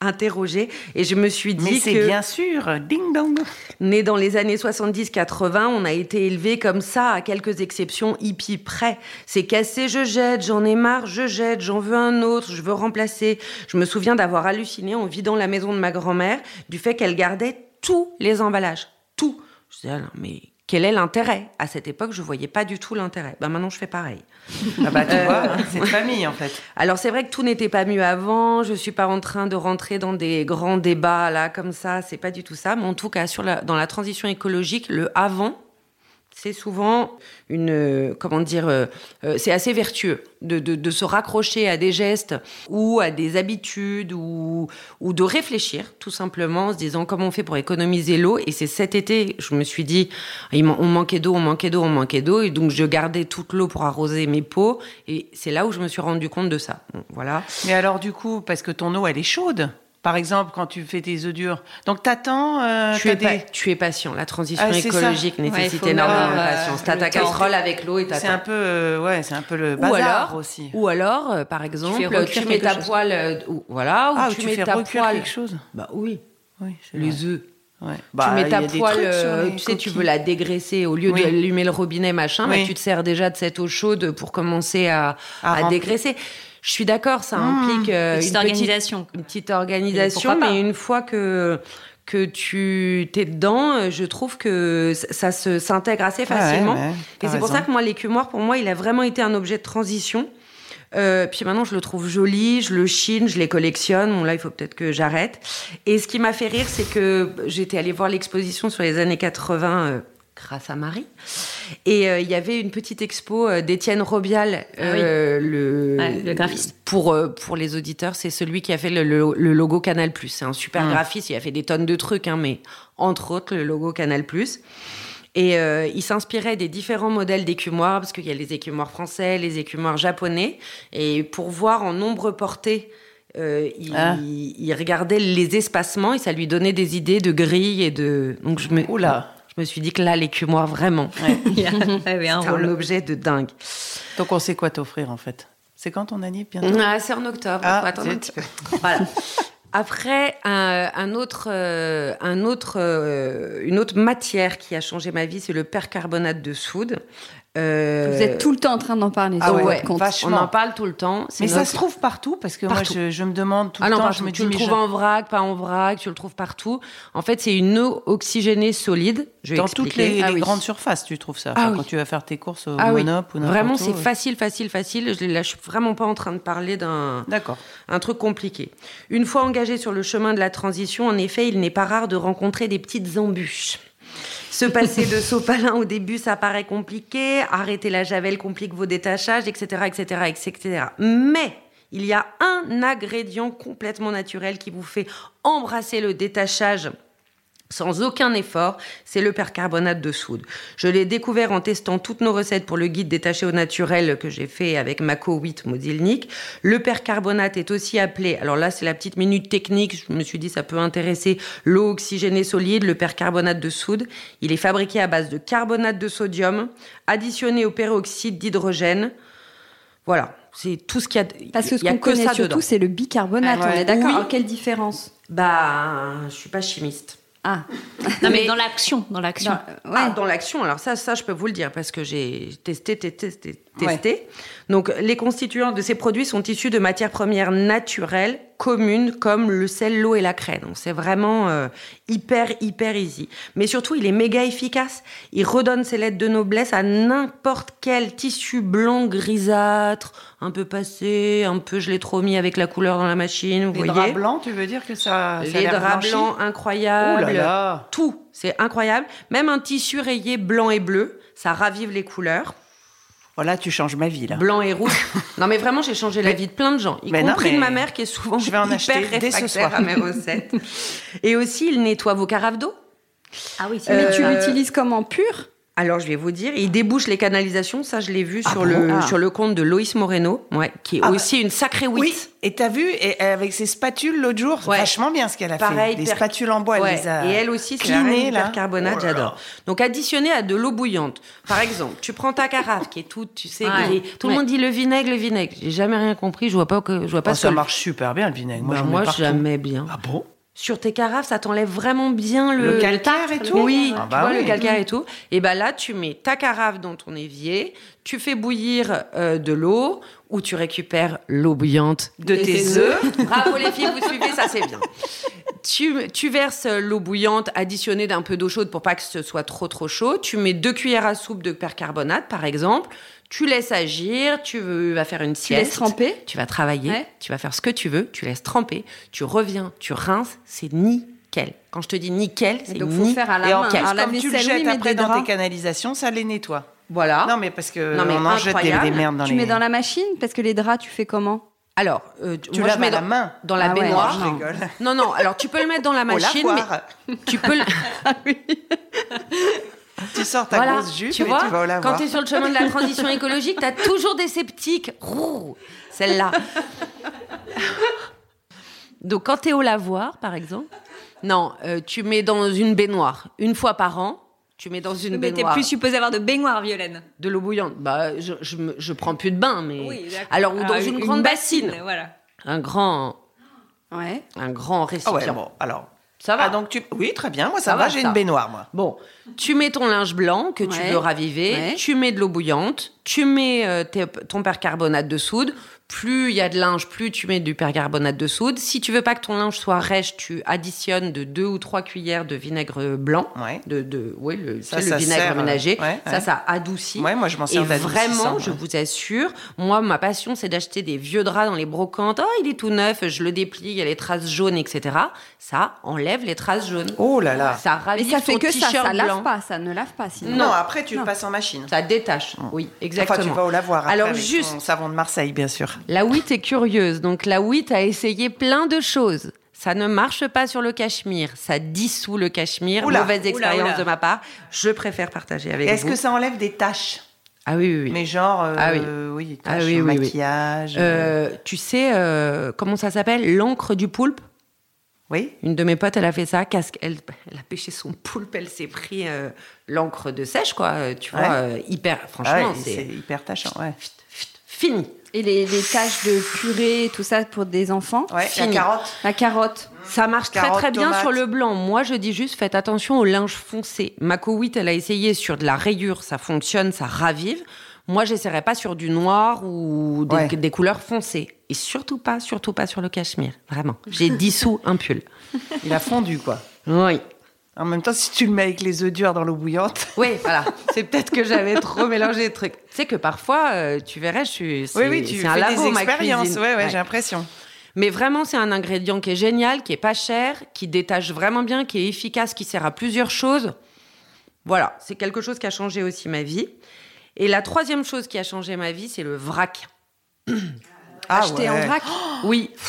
interrogée et je me suis dit Mais c'est bien sûr, ding dong. Né dans les années 70-80, on a été élevé comme ça, à quelques exceptions hippie près. C'est cassé, je jette, j'en ai marre, je jette, j'en veux un autre, je veux remplacer. Je me souviens d'avoir halluciné en vidant la maison de ma grand-mère du fait qu'elle gardait tous les emballages, tout. Je disais, ah non, mais quel est l'intérêt? À cette époque, je voyais pas du tout l'intérêt. Ben maintenant, je fais pareil. Ah bah tu vois, euh, *laughs* c'est famille en fait. Alors c'est vrai que tout n'était pas mieux avant. Je suis pas en train de rentrer dans des grands débats là comme ça. C'est pas du tout ça. Mais en tout cas, sur la, dans la transition écologique, le avant, c'est souvent une, euh, comment dire, euh, euh, c'est assez vertueux de, de, se raccrocher à des gestes ou à des habitudes ou, ou de réfléchir tout simplement en se disant comment on fait pour économiser l'eau. Et c'est cet été, je me suis dit, on manquait d'eau, on manquait d'eau, on manquait d'eau. Et donc je gardais toute l'eau pour arroser mes pots. Et c'est là où je me suis rendu compte de ça. voilà. Mais alors du coup, parce que ton eau, elle est chaude par exemple, quand tu fais tes œufs durs. Donc, t'attends. Euh, tu, es tu es patient. La transition ah, écologique nécessite énormément de patience. T'as ta casserole avec l'eau et C'est un peu, euh, ouais, c'est un peu le bazar ou alors, aussi. Ou alors, euh, par exemple, tu, mets ta poêle, euh, ou, voilà, ah, ou tu, mets ta poêle. quelque chose. Bah oui. Oui, les œufs. Ouais. tu bah, mets ta poêle, tu sais, tu veux la dégraisser au lieu d'allumer le robinet, machin, bah, tu te sers déjà de cette eau chaude pour commencer à, à, dégraisser. Je suis d'accord, ça mmh. implique euh, une, petite organisation. une petite organisation, mais une fois que que tu t'es dedans, euh, je trouve que ça se s'intègre assez facilement. et c'est pour ça que moi, l'écumoire, pour moi, il a vraiment été un objet de transition. Euh, puis maintenant, je le trouve joli, je le chine, je les collectionne. Bon, là, il faut peut-être que j'arrête. Et ce qui m'a fait rire, c'est que j'étais allée voir l'exposition sur les années 80 grâce à Marie. Et euh, il y avait une petite expo euh, d'Étienne Robial, ah euh, le, graphiste. Pour, pour les auditeurs, c'est celui qui a fait le, logo Canal+. C'est un super ah. graphiste, il a fait des tonnes de trucs, hein, mais entre autres le logo Canal+. Et il s'inspirait des différents modèles d'écumoires, parce qu'il y a les écumoires français, les écumoires japonais. Et pour voir en nombre porté il, ah. il, regardait les espacements et ça lui donnait des idées de grilles et de. Donc je me. Oula je me suis dit que là, l'écumoire, vraiment, *laughs* *laughs* il y avait un, un objet de dingue. Donc on sait quoi t'offrir en fait. C'est quand ton année bientôt ah, C'est en octobre. Ah, attendre un petit peu. *laughs* voilà. Après, un, autre, euh, un autre, euh, une autre matière qui a changé ma vie, c'est le percarbonate de soude. Euh... Vous êtes tout le temps en train d'en parler. Ah ouais, on en parle tout le temps. Mais ça se trouve partout parce que moi je, je, me demande tout ah le non, temps. Je me tu le trouves en vrac, pas en vrac, tu le trouves partout. En fait, c'est une eau oxygénée solide. Je Dans toutes les, ah grandes surfaces, tu trouves ça. Ah quand tu vas faire tes courses au ah Monop ou Vraiment, c'est facile, facile, facile. Je, là, je suis vraiment pas en train de parler d'un un truc compliqué. Une fois engagé sur le chemin de la transition, en effet, il n'est pas rare de rencontrer des petites embûches. Se passer de sopalin au début, ça paraît compliqué. Arrêter la javel complique vos détachages, etc., etc., etc. Mais il y a un ingrédient complètement naturel qui vous fait embrasser le détachage sans aucun effort, c'est le percarbonate de soude. Je l'ai découvert en testant toutes nos recettes pour le guide détaché au naturel que j'ai fait avec Mako 8 Modilnik. Le percarbonate est aussi appelé, alors là c'est la petite minute technique, je me suis dit ça peut intéresser l'eau oxygénée solide, le percarbonate de soude. Il est fabriqué à base de carbonate de sodium, additionné au peroxyde d'hydrogène. Voilà, c'est tout ce qu'il y a. Parce que ce qu'on connaît surtout, c'est le bicarbonate. On est d'accord. Quelle différence? Bah, je suis pas chimiste. Ah, non, mais, dans l'action, dans l'action. Dans, ah, dans l'action. Alors ça, ça, je peux vous le dire parce que j'ai testé, testé, testé. Donc, les constituants de ces produits sont issus de matières premières naturelles, communes, comme le sel, l'eau et la craie. Donc, c'est vraiment euh, hyper, hyper easy. Mais surtout, il est méga efficace. Il redonne ses lettres de noblesse à n'importe quel tissu blanc, grisâtre, un peu passé, un peu je l'ai trop mis avec la couleur dans la machine. Vous les draps blancs, tu veux dire que ça. Les draps blancs incroyables. Tout, c'est incroyable. Même un tissu rayé blanc et bleu, ça ravive les couleurs. Voilà, tu changes ma vie là. Blanc et rouge. non mais vraiment, j'ai changé la vie de plein de gens, y compris de ma mère qui est souvent je vais en acheter dès ce soir à mes recettes. et aussi, il nettoie vos carafes d'eau. Ah oui, mais tu l'utilises comment pur? Alors, je vais vous dire, il débouche les canalisations. Ça, je l'ai vu ah sur, le, ah. sur le compte de Loïs Moreno, ouais, qui est ah aussi une sacrée wit. Oui, et t'as vu, et avec ses spatules l'autre jour, vachement bien ce qu'elle a Pareil, fait. Des spatules en bois, elle les a Et elle aussi, c'est la carbonate, oh j'adore. Donc, additionné à de l'eau bouillante. Par exemple, tu prends ta carafe qui est toute, tu sais, tout le monde dit le vinaigre, le vinaigre. J'ai jamais rien compris, je vois pas que, je vois pas oh, Ça marche super bien, le vinaigre. Moi, moi jamais bien. Ah bon? Sur tes carafes, ça t'enlève vraiment bien le, le calcaire et tout. Oui, ah bah tu vois, le calcaire et tout. Et ben là, tu mets ta carafe dans ton évier, tu fais bouillir euh, de l'eau ou tu récupères l'eau bouillante de tes, œufs. *laughs* Bravo les filles, vous suivez, ça c'est bien. Tu, tu verses l'eau bouillante additionnée d'un peu d'eau chaude pour pas que ce soit trop trop chaud. Tu mets deux cuillères à soupe de percarbonate par exemple tu laisses agir, tu vas faire une sieste. Tu laisses tremper. Tu vas travailler, tu vas faire ce que tu veux, tu laisses tremper, tu reviens, tu rinces, c'est ni nickel. Quand je te dis nickel, c'est donc faut faire à la main. Alors, tu le jettes après dans tes canalisations, ça les nettoie. Voilà. Non, mais parce que non, mais on en jette des, des merdes dans tu les. Tu mets dans la machine parce que les draps, tu fais comment? Alors, euh, tu moi, je mets dans, la main dans la ah baignoire. non. non, Alors, tu peux le mettre dans la machine, mais tu peux. Le... *laughs* ah oui. *laughs* Tu sors ta grosse jupe tu et vois, tu vas au lavoir. Quand tu es sur le chemin de la transition *laughs* écologique, tu as toujours des sceptiques. Celle-là. Donc, quand tu es au lavoir, par exemple, non, euh, tu mets dans une baignoire une fois par an tu mets dans une mais baignoire. Mais t'es plus supposé avoir de baignoire, Violaine. De l'eau bouillante. Bah, je, je, je, prends plus de bain, mais. Oui, Alors, ou dans une, grande bassine. Voilà. Un grand. Ouais. Un grand récipient. Ah ouais, bon, alors. Ça va. Ah, donc tu... Oui, très bien. Moi, ça, va. J'ai une baignoire, moi. Bon, tu mets ton linge blanc que tu veux raviver. Tu mets de l'eau bouillante. Tu mets euh, ton percarbonate de soude plus il y a de linge, plus tu mets du percarbonate de soude. Si tu veux pas que ton linge soit rêche, tu additionnes de deux ou trois cuillères de vinaigre blanc. De, de, oui, le, ça, le vinaigre ménager. ça, ça adoucit. moi, je m'en sers Et vraiment, je vous assure, moi, ma passion, c'est d'acheter des vieux draps dans les brocantes. Oh, il est tout neuf, je le déplie, il y a les traces jaunes, etc. Ça enlève les traces jaunes. Oh là là. Ça ravive Mais ça fait que ça, ça lave pas, ça ne lave pas sinon. Non, après, tu le passes en machine. Ça détache, oui, exactement. Enfin, tu vas au lavoir après Alors, avec juste... savon de Marseille, bien sûr. La WIT est curieuse. Donc la WIT a essayé plein de choses. Ça ne marche pas sur le cachemire. Ça dissout le cachemire. Mauvaise expérience de ma part. Je préfère partager avec vous. Est-ce que ça enlève des taches? Ah oui, oui, oui. Mais genre, euh, ah oui, oui, ah oui, maquillage. Euh, tu sais euh, comment ça s'appelle? L'encre du poulpe? Oui. Une de mes potes, elle a fait ça. Casque, elle, elle a pêché son poulpe, elle s'est pris l'encre de sèche, quoi. Tu vois, hyper. Franchement, ah c'est hyper tachant. Ouais. Fini. Et les, les tâches de purée, tout ça pour des enfants Ouais, la carotte. La carotte. Ça marche très très bien sur le blanc. Moi, je dis juste, faites attention au linge foncé. Ma 8, elle a essayé sur de la rayure, ça fonctionne, ça ravive. Moi, j'essaierai pas sur du noir ou des, des, couleurs foncées. Et surtout pas, surtout pas sur le cachemire. Vraiment. J'ai dissous un pull. Il a fondu, quoi. Oui. En même temps, si tu le mets avec les œufs durs dans l'eau bouillante. Oui, voilà. *laughs* C'est peut-être que j'avais trop mélangé les trucs. Tu sais que parfois, euh, tu verrais, je suis. Oui, oui, tu fais un labo, des expériences. Oui, ouais, j'ai l'impression. Mais vraiment, c'est un ingrédient qui est génial, qui est pas cher, qui détache vraiment bien, qui est efficace, qui sert à plusieurs choses. Voilà, c'est quelque chose qui a changé aussi ma vie. Et la troisième chose qui a changé ma vie, c'est le vrac. Ah, Acheter en vrac Oui. *gasps*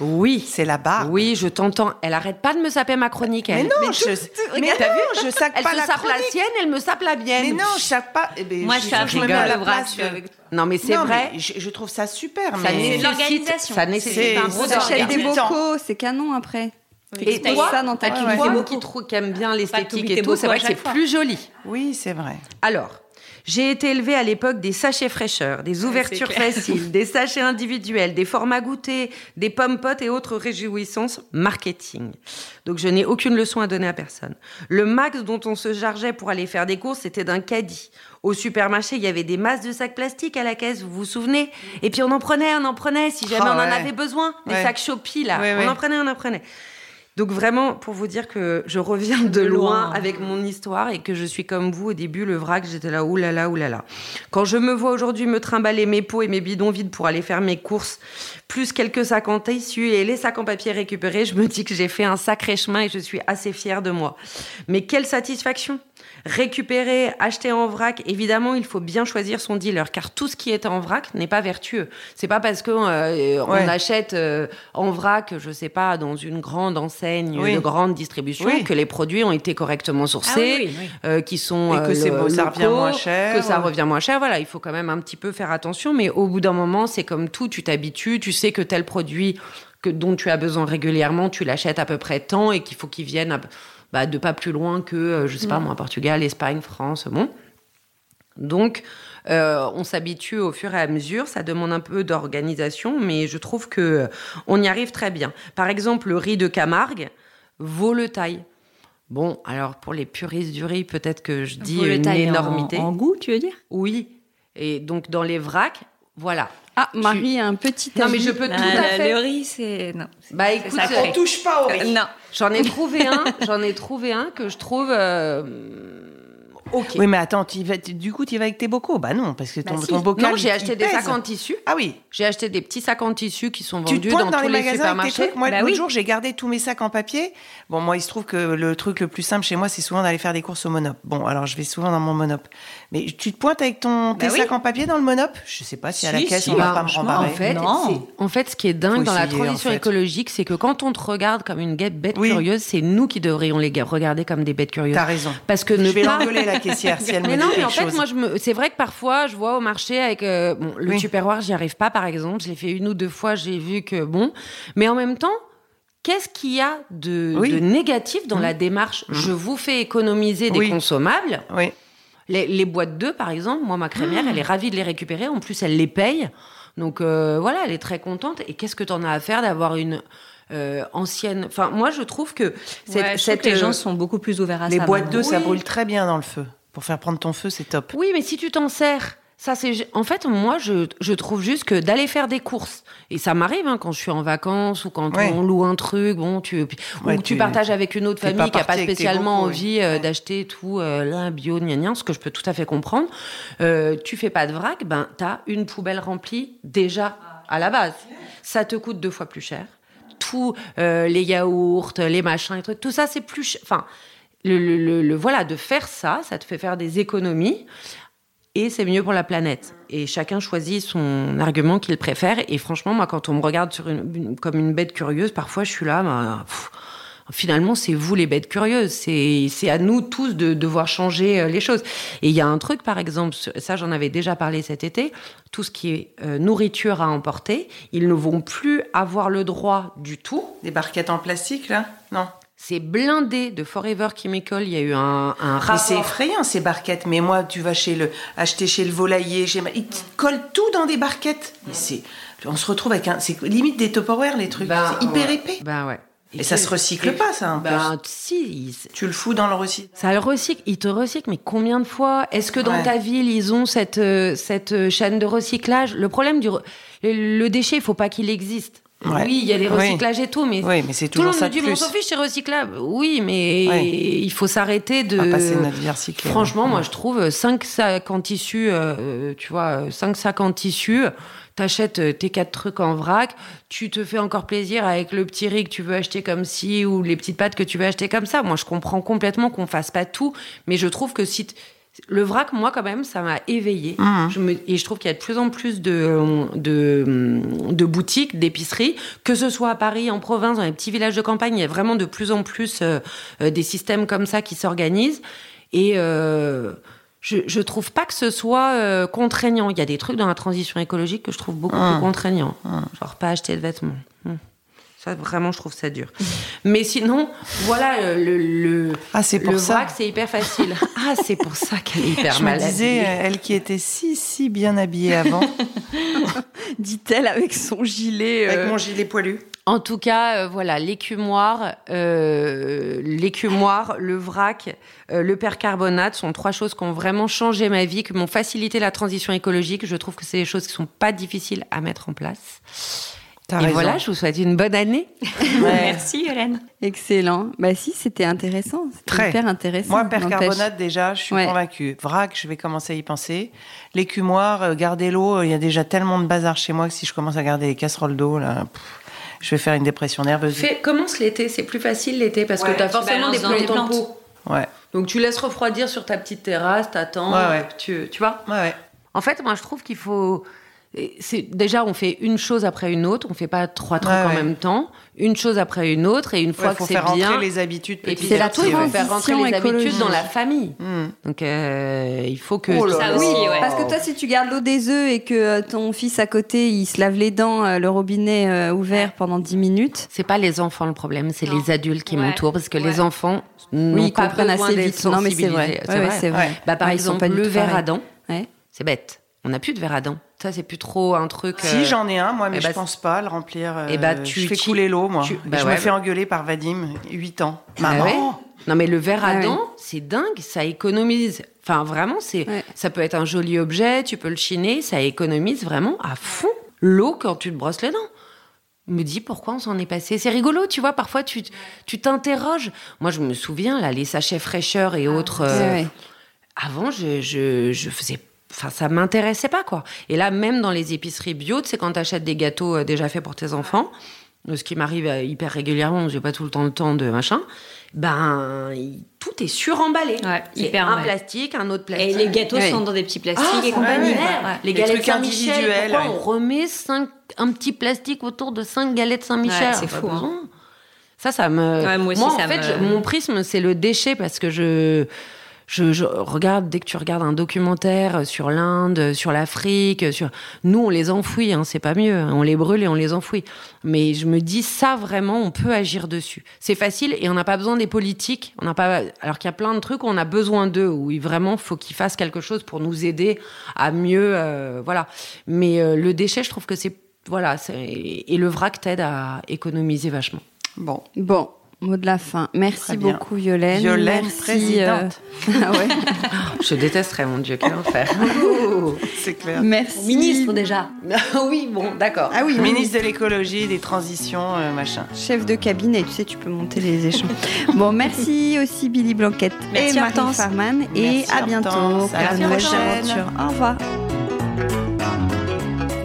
Oui. C'est la barre. Oui, je t'entends. Elle arrête pas de me saper ma chronique. Elle. Mais non, je, mais t'as vu, je sape elle pas la sape la sienne, elle me sape la mienne. Mais non, je sape pas. Eh ben, Moi, je, je, je, me mets à la place. Non, mais c'est vrai. je, trouve ça super. Ça mais... l'organisation. Ça nécessite un gros des bocaux, c'est canon après. Et toi, ça dans ta qui, qui aime bien l'esthétique et tout, c'est vrai que c'est plus joli. Oui, c'est vrai. Alors, j'ai été élevée à l'époque des sachets fraîcheurs, des ouvertures faciles, des sachets individuels, des formats goûtés, des pommes potes et autres réjouissances marketing. Donc je n'ai aucune leçon à donner à personne. Le max dont on se chargeait pour aller faire des courses, c'était d'un caddie. Au supermarché, il y avait des masses de sacs plastiques à la caisse, vous vous souvenez? Et puis on en prenait, on en prenait, si jamais oh, on en avait besoin. Des sacs Shopee, là. on en prenait, on en prenait. Donc vraiment, pour vous dire que je reviens de, loin, avec mon histoire et que je suis comme vous au début, le vrac, j'étais là, oulala, oulala. Quand je me vois aujourd'hui me trimballer mes pots et mes bidons vides pour aller faire mes courses, plus quelques sacs en tissu et les sacs en papier récupérés, je me dis que j'ai fait un sacré chemin et je suis assez fière de moi. Mais quelle satisfaction récupérer, acheter en vrac, évidemment, il faut bien choisir son dealer, car tout ce qui est en vrac n'est pas vertueux. C'est pas parce qu'on euh, on achète euh, en vrac, je sais pas, dans une grande enseigne de grande distribution, que les produits ont été correctement sourcés, ah euh, qui sont et que ça revient moins cher, que ça revient moins cher. Voilà, il faut quand même un petit peu faire attention, mais au bout d'un moment, c'est comme tout, tu t'habitues, tu sais que tel produit que dont tu as besoin régulièrement, tu l'achètes à peu près tant et qu'il faut qu'il vienne bah, de pas plus loin que, euh, je sais pas moi, Portugal, Espagne, France, bon. Donc, euh, on s'habitue au fur et à mesure. Ça demande un peu d'organisation, mais je trouve que euh, on y arrive très bien. Par exemple, le riz de Camargue vaut le taille. Bon, alors pour les puristes du riz, peut-être que je dis une énormité. En, en, goût, tu veux dire? Oui. Et donc dans les vracs, voilà. Ah, Marie a un petit Non, mais je peux tout à fait. Le riz, c'est non. Bah écoute, on touche pas au riz. non. J'en ai *laughs* trouvé un. J'en ai trouvé un que je trouve. Euh, Oui, mais attends, du coup, tu vas avec tes bocaux? Bah non, parce que ton, bah ton bocal. Non, j'ai acheté des sacs en tissu. Ah oui. J'ai acheté des petits sacs en tissu qui sont vendus dans, tous les, supermarchés. Moi, bah l'autre jour, j'ai gardé tous mes sacs en papier. Bon, moi, il se trouve que le truc le plus simple chez moi, c'est souvent d'aller faire des courses au Monop. Bon, alors je vais souvent dans mon Monop. Mais tu te pointes avec ton tes sacs en papier dans le Monop Je sais pas si, à la caisse on va pas me rembarrer. En fait, en fait, ce qui est dingue dans la transition écologique, c'est que quand on te regarde comme une bête curieuse, c'est nous qui devrions les regarder comme des bêtes curieuses. T'as raison. Parce que ne vais pas la caissière si elle *laughs* mais me non, mais en fait, moi, je me... c'est vrai que parfois, je vois au marché avec euh, bon, le oui. tupperware, j'y arrive pas, par exemple. Je l'ai fait une ou deux fois, j'ai vu que bon. Mais en même temps, qu'est-ce qu'il y a de, de négatif dans la démarche? Mmh. Je vous fais économiser des consommables. Oui. Les, les boîtes d'œufs, par exemple, moi, ma crémière, mmh. elle est ravie de les récupérer. En plus, elle les paye. Donc euh, voilà, elle est très contente. Et qu'est-ce que tu en as à faire d'avoir une euh, ancienne? Enfin, moi, je trouve que, cette, les gens sont beaucoup plus ouverts à les ça. Les boîtes d'œufs, ça brûle très bien dans le feu. Pour faire prendre ton feu, c'est top. Oui, mais si tu t'en sers, ça c'est. En fait, moi, je, je trouve juste que d'aller faire des courses, et ça m'arrive hein, quand je suis en vacances ou quand on loue un truc, bon, tu ou tu, partages avec une autre famille qui a pas spécialement envie euh, d'acheter tout euh, là bio, gna, ce que je peux tout à fait comprendre. Euh, tu fais pas de vrac, ben t'as une poubelle remplie déjà à la base. Ça te coûte deux fois plus cher. Tous euh, les yaourts, les machins, les trucs, tout ça c'est plus. Enfin le, voilà, de faire ça, ça te fait faire des économies et c'est mieux pour la planète. Et chacun choisit son argument qu'il préfère. Et franchement, moi, quand on me regarde comme une bête curieuse, parfois je suis là, bah, finalement, c'est vous les bêtes curieuses. C'est à nous tous de devoir changer euh, les choses. Et il y a un truc, par exemple, ça j'en avais déjà parlé cet été, tout ce qui est euh, nourriture à emporter, ils ne vont plus avoir le droit du tout. Des barquettes en plastique, là? Non? C'est blindé de Forever Chemical. Il y a eu un, un rapport. c'est effrayant ces barquettes. Mais moi, tu vas chez le acheter chez le volailler, ils te collent tout dans des barquettes. Mais c'est, on se retrouve avec un, c'est limite des Tupperware les trucs. Ben, c'est hyper épais. Ben ouais. Et, ça se recycle pas, ça. Un ben, si. Tu le fous dans le recycle. Ça le recycle. Ils te recyclent, mais combien de fois? Est-ce que dans ta ville, ils ont cette, euh, cette chaîne de recyclage? Le problème du. Le déchet, il faut pas qu'il existe. Oui, il y a des recyclages et tout, mais, oui, mais c'est tout le monde me dit, mais on s'en fiche, c'est recyclable. Oui, mais il faut s'arrêter de. passer notre vie recyclée. Franchement, moi, je trouve 5 sacs en tissu, euh, tu vois, 5 sacs en tissu, t'achètes euh, tes quatre trucs en vrac, tu te fais encore plaisir avec le petit riz que tu veux acheter comme ci ou les petites pâtes que tu veux acheter comme ça. Moi, je comprends complètement qu'on fasse pas tout, mais je trouve que si le vrac, moi, quand même, ça m'a éveillé. Mmh. Je me, et je trouve qu'il y a de plus en plus de, de, de boutiques, d'épiceries, que ce soit à Paris, en province, dans les petits villages de campagne, il y a vraiment de plus en plus euh, euh, des systèmes comme ça qui s'organisent. Et euh, je, je trouve pas que ce soit euh, contraignant. Il y a des trucs dans la transition écologique que je trouve beaucoup mmh. plus contraignants. Mmh. Genre pas acheter de vêtements. Ça, vraiment, je trouve ça dur. Mais sinon, voilà, euh, le, le, ah, c'est pour le ça. vrac, c'est hyper facile. *laughs* Ah, c'est pour ça qu'elle est hyper je mal me disais, elle qui était si, si bien habillée avant. *laughs* Dit-elle avec son gilet. Avec mon gilet poilu. En tout cas, euh, voilà, l'écumoire, euh, l'écumoire, le vrac, euh, le percarbonate sont trois choses qui ont vraiment changé ma vie, qui m'ont facilité la transition écologique. Je trouve que c'est des choses qui sont pas difficiles à mettre en place. Et voilà, je vous souhaite une bonne année. *laughs* Merci Hélène. Excellent. Bah si, c'était intéressant. Très. Hyper intéressant. Moi, percarbonate déjà, je suis convaincue. Vrac, je vais commencer à y penser. L'écumoire, euh, garder l'eau, il y a déjà tellement de bazar chez moi que si je commence à garder les casseroles d'eau, là, je vais faire une dépression nerveuse. Fais, commence l'été, c'est plus facile l'été parce que tu as forcément des plantes, plantes. Ouais. Donc tu laisses refroidir sur ta petite terrasse, t'attends, ouais, tu, tu vois Ouais, ouais. En fait, moi je trouve qu'il faut c'est déjà on fait une chose après une autre, on fait pas trois trucs en même temps, une chose après une autre et une fois que c'est bien, faire rentrer les habitudes. Et puis c'est la transition faire rentrer les habitudes dans la famille. Hmm. Donc euh, il faut que oh ça aussi, ouais. parce que toi si tu gardes l'eau des œufs et que euh, ton fils à côté il se lave les dents, euh, le robinet ouvert pendant 10 minutes, c'est pas les enfants le problème, c'est les adultes qui m'entourent parce que les enfants oui, comprennent assez vite. Non mais c'est vrai, c'est vrai. Bah, par exemple le verre à dents, c'est bête. On n'a plus de verre à dents. Ça, c'est plus trop un truc. Si, euh, j'en ai un, moi, mais eh je bah, pense pas le remplir. et eh bah, euh, tu, je fais couler l'eau, moi. Bah je me fais engueuler par Vadim, 8 ans. Ah Maman Non, mais le verre à ah dents, c'est dingue, ça économise. Enfin, vraiment, c'est, ça peut être un joli objet, tu peux le chiner, ça économise vraiment à fond l'eau quand tu te brosses les dents me dis pourquoi on s'en est passé. C'est rigolo, tu vois, parfois tu tu t'interroges. Moi, je me souviens, là, les sachets fraîcheurs et autres. Euh, avant, je, je, je faisais Enfin, ça m'intéressait pas, quoi. Et là, même dans les épiceries bio, c'est quand tu achètes des gâteaux euh, déjà faits pour tes enfants, ce qui m'arrive euh, hyper régulièrement, j'ai pas tout le temps le temps de machin, ben, tout est suremballé. Ouais, hyper un plastique, un autre plastique. Et les gâteaux sont dans des petits plastiques ah, et compagnie. Les, galettes Saint-Michel, pourquoi on remet cinq, un petit plastique autour de cinq galettes Saint-Michel? C'est fou. Hein. Ça, ça me. moi, aussi, en fait, mon prisme, c'est le déchet parce que je je, regarde dès que tu regardes un documentaire sur l'Inde, sur l'Afrique, sur nous on les enfouit, hein, c'est pas mieux, hein. on les brûle et on les enfouit. Mais je me dis ça vraiment, on peut agir dessus. C'est facile et on n'a pas besoin des politiques. On n'a pas, alors qu'il y a plein de trucs où on a besoin d'eux, où vraiment faut qu'ils fassent quelque chose pour nous aider à mieux, euh, voilà. Mais euh, le déchet, je trouve que c'est voilà, et le vrac t'aide à économiser vachement. Bon, bon, Mot de la fin. Merci beaucoup, Violaine. Violaine, présidente. Euh, *laughs* ah ouais. *laughs* Je détesterais, mon Dieu, quel enfer. *laughs* C'est clair. Merci. Ministre déjà. oui, bon, d'accord. Ah oui, ministre de l'écologie, des transitions, euh, machin. Chef de cabinet, tu sais, tu peux monter les échanges. bon, merci aussi Billy Blanquette et Marie Farman. Et à bientôt une nouvelle aventure. Au revoir.